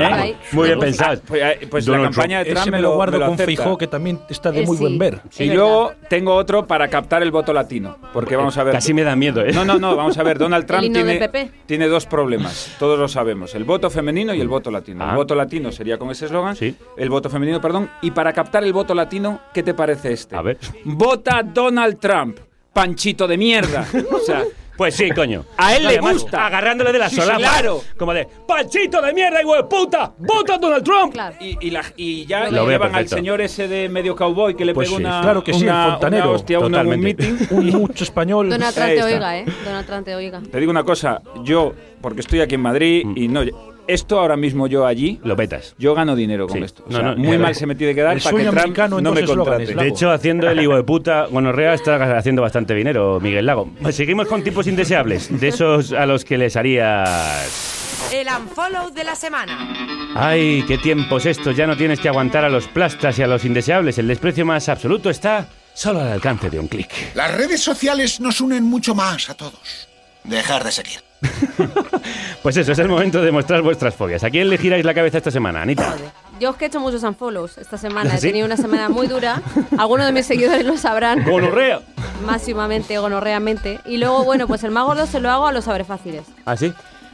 ¿Eh? Muy bien pensado. Pues, eh, pues la campaña de Ese Trump me lo guardo me con acepta. Feijó, que también está de Eh, muy sí. buen ver. Y luego tengo otro para captar el voto latino. Porque vamos a ver. Casi me da miedo, ¿eh? No, no, no, vamos a ver. Donald Trump tiene, tiene dos problemas. Todos lo sabemos. El voto femenino y el voto latino. Ah. El voto latino sería con ese eslogan. Sí. El voto femenino, perdón. Y para captar el voto latino, ¿qué te parece este? A ver. Vota Donald Trump, panchito de mierda. O sea, Pues sí, coño. A él le Además, gusta. Agarrándole de la Sí, solapa. claro. Como de, ¡Panchito de mierda, hijo de puta! ¡Vota a Donald Trump! y, y la- y ya Lo le veo llevan al señor ese de medio cowboy que le Pues pegó sí, una, claro que sí, el una- fontanero. una hostia a uno en un meeting. Un mucho español. Donald Trump te oiga, ¿eh? Donald Trump te oiga. Te digo una cosa, yo, porque estoy aquí en Madrid Mm. y no, esto ahora mismo yo allí, Lo petas. yo gano dinero con Sí. esto. O No, sea, no, muy mal se me tiene que dar El para que sueño Trump americano en no dos me eslóganes, contrate. De hecho, haciendo el hijo de puta, Gonorrea está haciendo bastante dinero, Miguel Lago. Seguimos con tipos indeseables, de esos a los que les harías... El unfollow de la semana. Ay, qué tiempos estos, ya no tienes que aguantar a los plastas y a los indeseables. El desprecio más absoluto está solo al alcance de un clic. Las redes sociales nos unen mucho más a todos. Dejar de seguir. Pues eso, es el momento de mostrar vuestras fobias. ¿A quién le giráis la cabeza esta semana, Anita? Yo es que he hecho muchos unfollows esta semana. He ¿Sí? tenido una semana muy dura. Algunos de mis seguidores lo sabrán. ¡Gonorrea! Máximamente, gonorreamente. Y luego, bueno, pues el más gordo se lo hago a los abrefáciles. ¿Ah, sí?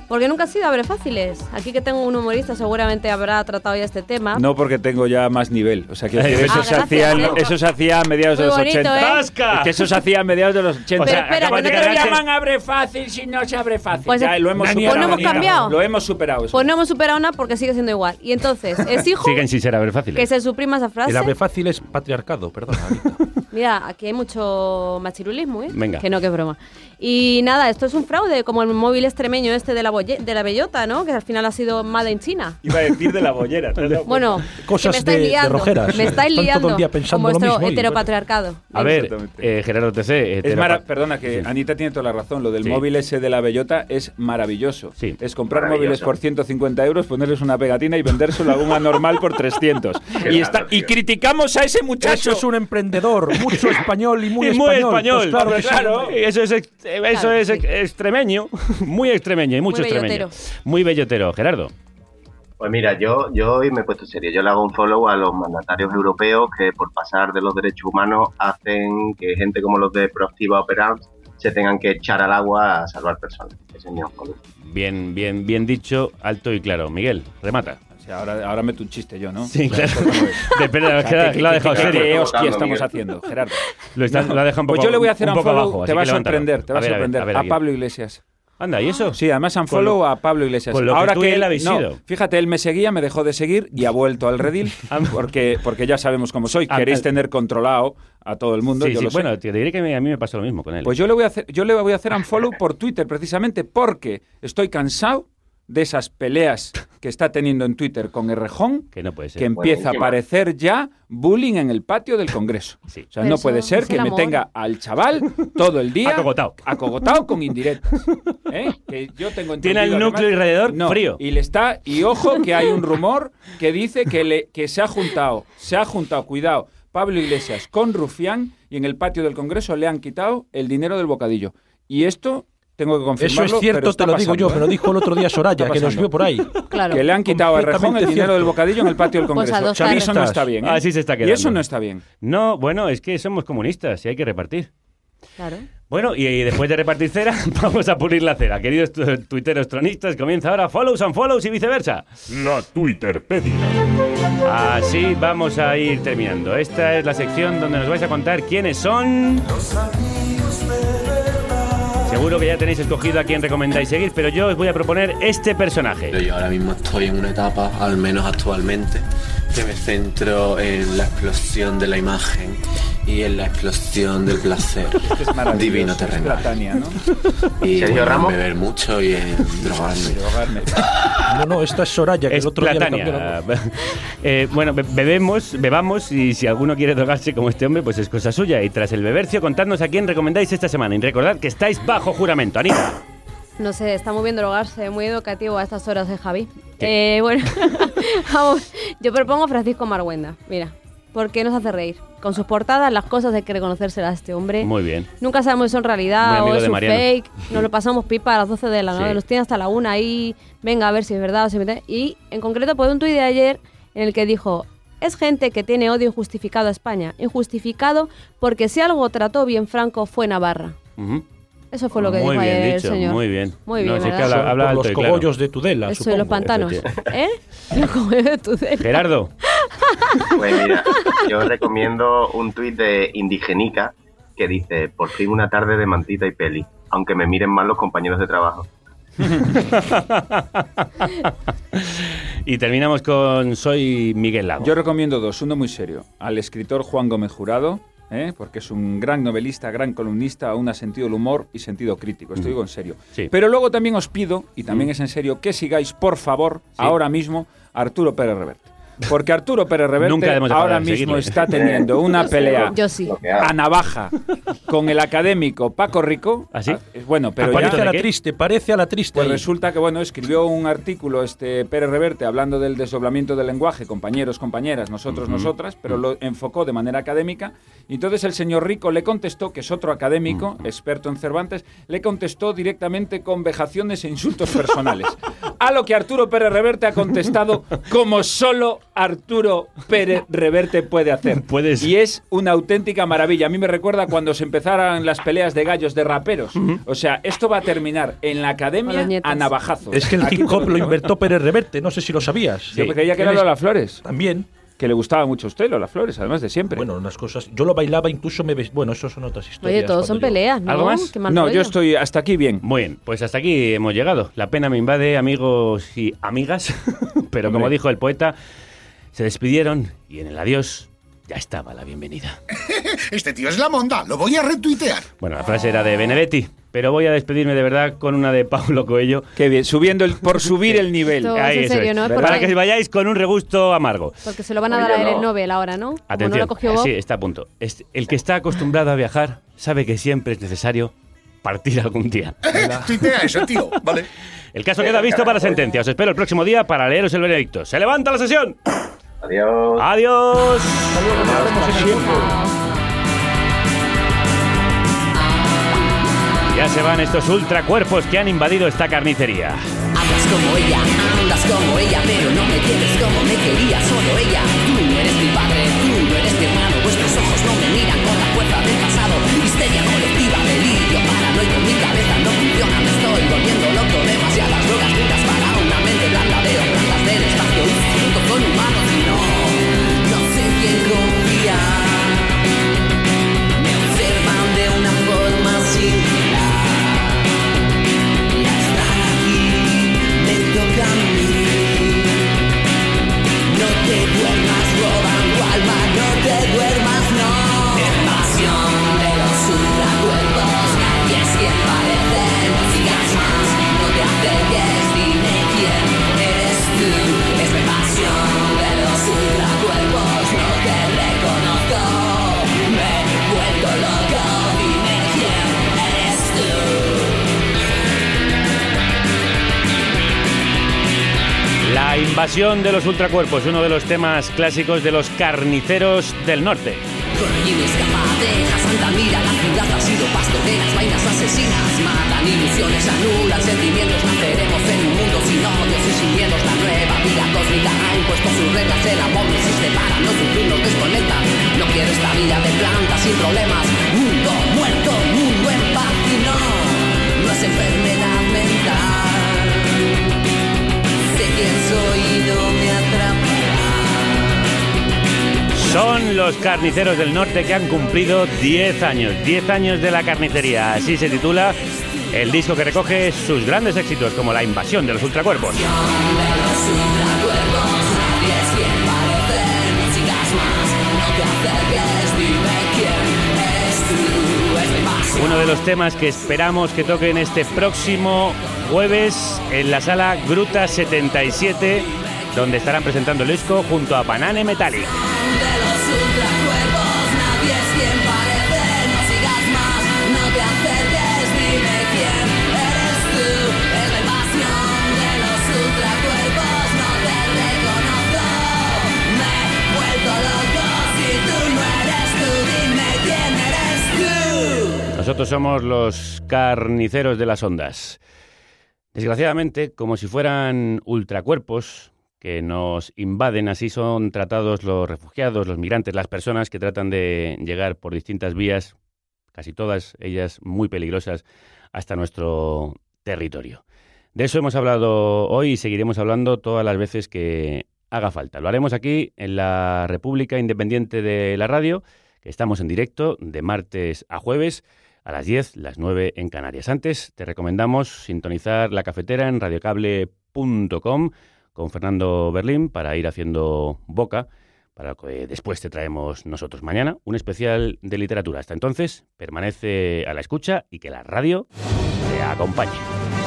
Porque nunca han sido abrefáciles. Aquí que tengo un humorista seguramente habrá tratado ya este tema. No porque tengo ya más nivel. O sea, que eso, Ah, se gracias, hacía, ¿eh? eso se hacía a mediados de Muy los bonito, 80. ¿eh? Es que eso se hacía a mediados de los 80. O sea, espera, acabas que de no te llaman abre fácil si no se abre fácil. Pues- ya lo hemos superado. Pues no hemos cambiado. Lo hemos superado. eso. Pues no hemos superado nada porque sigue siendo igual. Y entonces, exijo Siguen sin ser a ver fáciles. que se suprima esa frase. El ave fácil es patriarcado, perdón. Mira, aquí hay mucho machirulismo, ¿eh? Venga. Que no, que es broma. Y nada, esto es un fraude, como el móvil extremeño este de la, boye- de la bellota, ¿no? Que al final ha sido made in China. Iba a decir de la bollera. ¿te has dado Bueno, Cosas que me estáis de- de liando. rojeras. Me estáis Están todo liando. el día pensando con lo vuestro heteropatriarcado. A ver, eh, Gerardo TC. eh, Es mara- perdona, que Sí. Anita tiene toda la razón. Lo del Sí. móvil ese de la bellota es maravilloso. Sí. Es comprar Maravilloso. móviles por 150 euros, ponerles una pegatina y vendérselo a un anormal por 300. Qué y, está, y criticamos a ese muchacho. Eso es un emprendedor, mucho español y muy Y español. muy español, Pues claro sí. claro. Eso es, eso Claro, es sí. extremeño, muy extremeño y mucho Muy extremeño. bellotero. Muy bellotero, Gerardo. Pues mira, yo, yo hoy me he puesto serio. Yo le hago un follow a los mandatarios europeos que por pasar de los derechos humanos hacen que gente como los de Proactiva Operans se tengan que echar al agua a salvar personas. Ese es mi follow. Bien, bien, bien dicho, alto y claro. Miguel, remata. Sea, ahora, ahora meto un chiste yo, ¿no? Sí, claro. ¿Cómo es? Espera, O sea, Gerardo, ¿qué- que lo ha dejado serio. ¿Qué hostia estamos haciendo, Gerardo? Lo, está- lo ha dejado un poco Pues yo le voy a hacer un un poco follow, abajo, te va a que sorprender, te va a, sorprender. A. Pablo Iglesias. Anda, ¿y eso? Sí, además un lo- follow a Pablo Iglesias. con lo que Ahora tú y él habéis no, sido. fíjate, él me seguía, me dejó de seguir y ha vuelto al redil porque, porque ya sabemos cómo soy. Queréis tener controlado a todo el mundo. Sí, yo sí, lo sé. bueno, te diré que me- a mí me pasó lo mismo con él. Pues yo le voy a hacer, yo le voy a hacer unfollow por Twitter precisamente porque estoy cansado de esas peleas que está teniendo en Twitter con Errejón, que no puede ser. que empieza a Buenísima. parecer ya bullying en el patio del Congreso. Sí. O sea, Pero no puede ser que me tenga al chaval todo el día Acogotado. acogotado con indirectas. ¿eh? Que yo tengo Tiene el núcleo además- alrededor No, frío. Y le está y ojo que hay un rumor que dice que le que se ha juntado, se ha juntado, cuidado, Pablo Iglesias con Rufián y en el patio del Congreso le han quitado el dinero del bocadillo. Y esto tengo que Eso confirmarlo. es pero cierto, está te lo digo pasando, yo, ¿eh? me lo dijo el otro día Soraya, que nos vio por ahí. Claro. Que le han quitado a Rejón el dinero del cierto. bocadillo en el patio del Pues a Congreso. Y eso no está bien. ¿eh? Así se está Y quedando. eso no está bien. No, bueno, es que somos comunistas y hay que repartir. Claro. Bueno, y, y después de repartir cera, vamos a pulir la cera. Queridos tu- tuiteros tronistas, comienza ahora follows and follows y viceversa. La Twitterpedia. Así vamos a ir terminando. Esta es la sección donde nos vais a contar quiénes son. Seguro que ya tenéis escogido a quién recomendáis seguir, pero yo os voy a proponer este personaje. Yo ahora mismo estoy en una etapa, al menos actualmente, que me centro en la explosión de la imagen y en la explosión del placer Es maravilloso. divino Es terrenal. la Tania, ¿no? Y bueno, en Ramos. beber mucho y en drogarme. Drogarme. No, no, esta es Soraya, que Es el otro Platania. la. Eh, bueno, be- bebemos, bebamos y si alguno quiere drogarse como este hombre, pues es cosa suya. Y tras el bebercio, contadnos a quién recomendáis esta semana. Y recordad que estáis bajo juramento. Anita. No sé, está muy bien drogarse, muy educativo a estas horas de Javi. Eh, bueno, vamos, yo propongo a Francisco Marguenda. Mira, porque nos hace reír. Con sus portadas, las cosas hay que reconocérselas a este hombre. Muy bien. Nunca sabemos si son realidad o es un Mariano. fake. Nos lo pasamos pipa a las 12 de la Sí. noche. Nos tiene hasta la una ahí. Venga, a ver si es verdad o si me- Y en concreto, pues un tuit de ayer en el que dijo: Es gente que tiene odio injustificado a España. Injustificado porque si algo trató bien Franco fue Navarra. Eso fue lo que muy dijo bien ayer dicho, el señor. muy bien. Muy No, bien, que ¿verdad? habla- habla los claro. cogollos de Tudela, Eso y los supongo. pantanos. ¿Eh? Los cogollos de Tudela. Gerardo. Pues mira, yo recomiendo un tuit de Indigenica que dice, por fin una tarde de mantita y peli, aunque me miren mal los compañeros de trabajo. y terminamos con Soy Miguel Lago. Yo recomiendo dos. Uno muy serio. Al escritor Juan Gómez Jurado, ¿eh? porque es un gran novelista, gran columnista, aún ha sentido el humor y sentido crítico. Esto Mm. digo en serio. Sí. Pero luego también os pido, y también es en serio, que sigáis, por favor, ahora mismo, a Arturo Pérez Reverte. Porque Arturo Pérez Reverte Nunca hemos dejado ahora mismo está teniendo una Yo sí. pelea Yo sí. a navaja con el académico Paco Rico. ¿Ah, sí? Bueno, pero ya- parece a la triste, parece a la triste. Pues ahí. resulta que bueno, escribió un artículo este Pérez Reverte hablando del desdoblamiento del lenguaje, compañeros, compañeras, nosotros, Ujú. nosotras, pero lo enfocó de manera académica. Y entonces el señor Rico le contestó, que es otro académico, experto en Cervantes, le contestó directamente con vejaciones e insultos personales. A lo que Arturo Pérez Reverte ha contestado como solo Arturo Pérez Reverte puede hacer. Puedes. Y es una auténtica maravilla. A mí me recuerda cuando se empezaran las peleas de gallos de raperos. O sea, esto va a terminar en la academia a navajazos. Es que el hip hop lo inventó Pérez Reverte, no sé si lo sabías. Yo creía que era Lola Flores. También. Que le gustaba mucho a usted, Lola Flores, además de siempre. Bueno, unas cosas. Yo lo bailaba, incluso me ves. Bueno, eso son otras historias. Oye, todos son yo- peleas, ¿no? ¿Algo más? Qué no, rollo. yo estoy hasta aquí bien. Muy bien, pues hasta aquí hemos llegado. La pena me invade, amigos y amigas. Pero como dijo el poeta, se despidieron y en el adiós ya estaba la bienvenida. Este tío es la monda, lo voy a retuitear. Bueno, la frase era de Benedetti, pero voy a despedirme de verdad con una de Paulo Coelho. Qué bien, subiendo el, por subir el nivel. Esto es Ahí, en eso serio, es. ¿no? Para que vayáis con un regusto amargo. Porque se lo van a dar a él el Nobel ahora, ¿no? Como no Atención, lo cogió Bob. sí, está a punto. El que está acostumbrado a viajar sabe que siempre es necesario partir algún día. Tuitea eso, tío, ¿vale? El caso queda visto para sentencia. Os espero el próximo día para leeros el veredicto. ¡Se levanta la sesión! Adiós. ¡Adiós! Ya se van estos ultracuerpos que han invadido esta carnicería. Hablas como ella, andas como ella, pero no me quieres como me quería solo ella. Invasión de los ultracuerpos, uno de los temas clásicos de los carniceros del norte. Corre y me escapa, deja Santa Mira, la ciudad ha sido pastoreras, vainas asesinas, matan ilusiones, anulan sentimientos, naceremos en un mundo sin odios y sin miedos, la nueva vida cósmica ha impuesto sus reglas, el amor no existe para no sufrir, nos desconecta, no quiero esta vida de planta sin problemas, mundo muerto, mundo en paz y no, no es enfermedad Son los carniceros del norte que han cumplido 10 años, 10 años de la carnicería. Así se titula el disco que recoge sus grandes éxitos como La invasión de los ultracuerpos. Uno de los temas que esperamos que toquen este próximo jueves en la sala Gruta 77, donde estarán presentando el disco junto a Banane Metallic. Nosotros somos los carniceros de las ondas. Desgraciadamente, como si fueran ultracuerpos que nos invaden, así son tratados los refugiados, los migrantes, las personas que tratan de llegar por distintas vías, casi todas ellas muy peligrosas, hasta nuestro territorio. De eso hemos hablado hoy y seguiremos hablando todas las veces que haga falta. Lo haremos aquí en la República Independiente de la Radio, que estamos en directo de martes a jueves a las 10, las 9 en Canarias. Antes te recomendamos sintonizar la cafetera en radiocable.com con Fernando Berlín para ir haciendo boca, para que después te traemos nosotros mañana un especial de literatura. Hasta entonces, permanece a la escucha y que la radio te acompañe.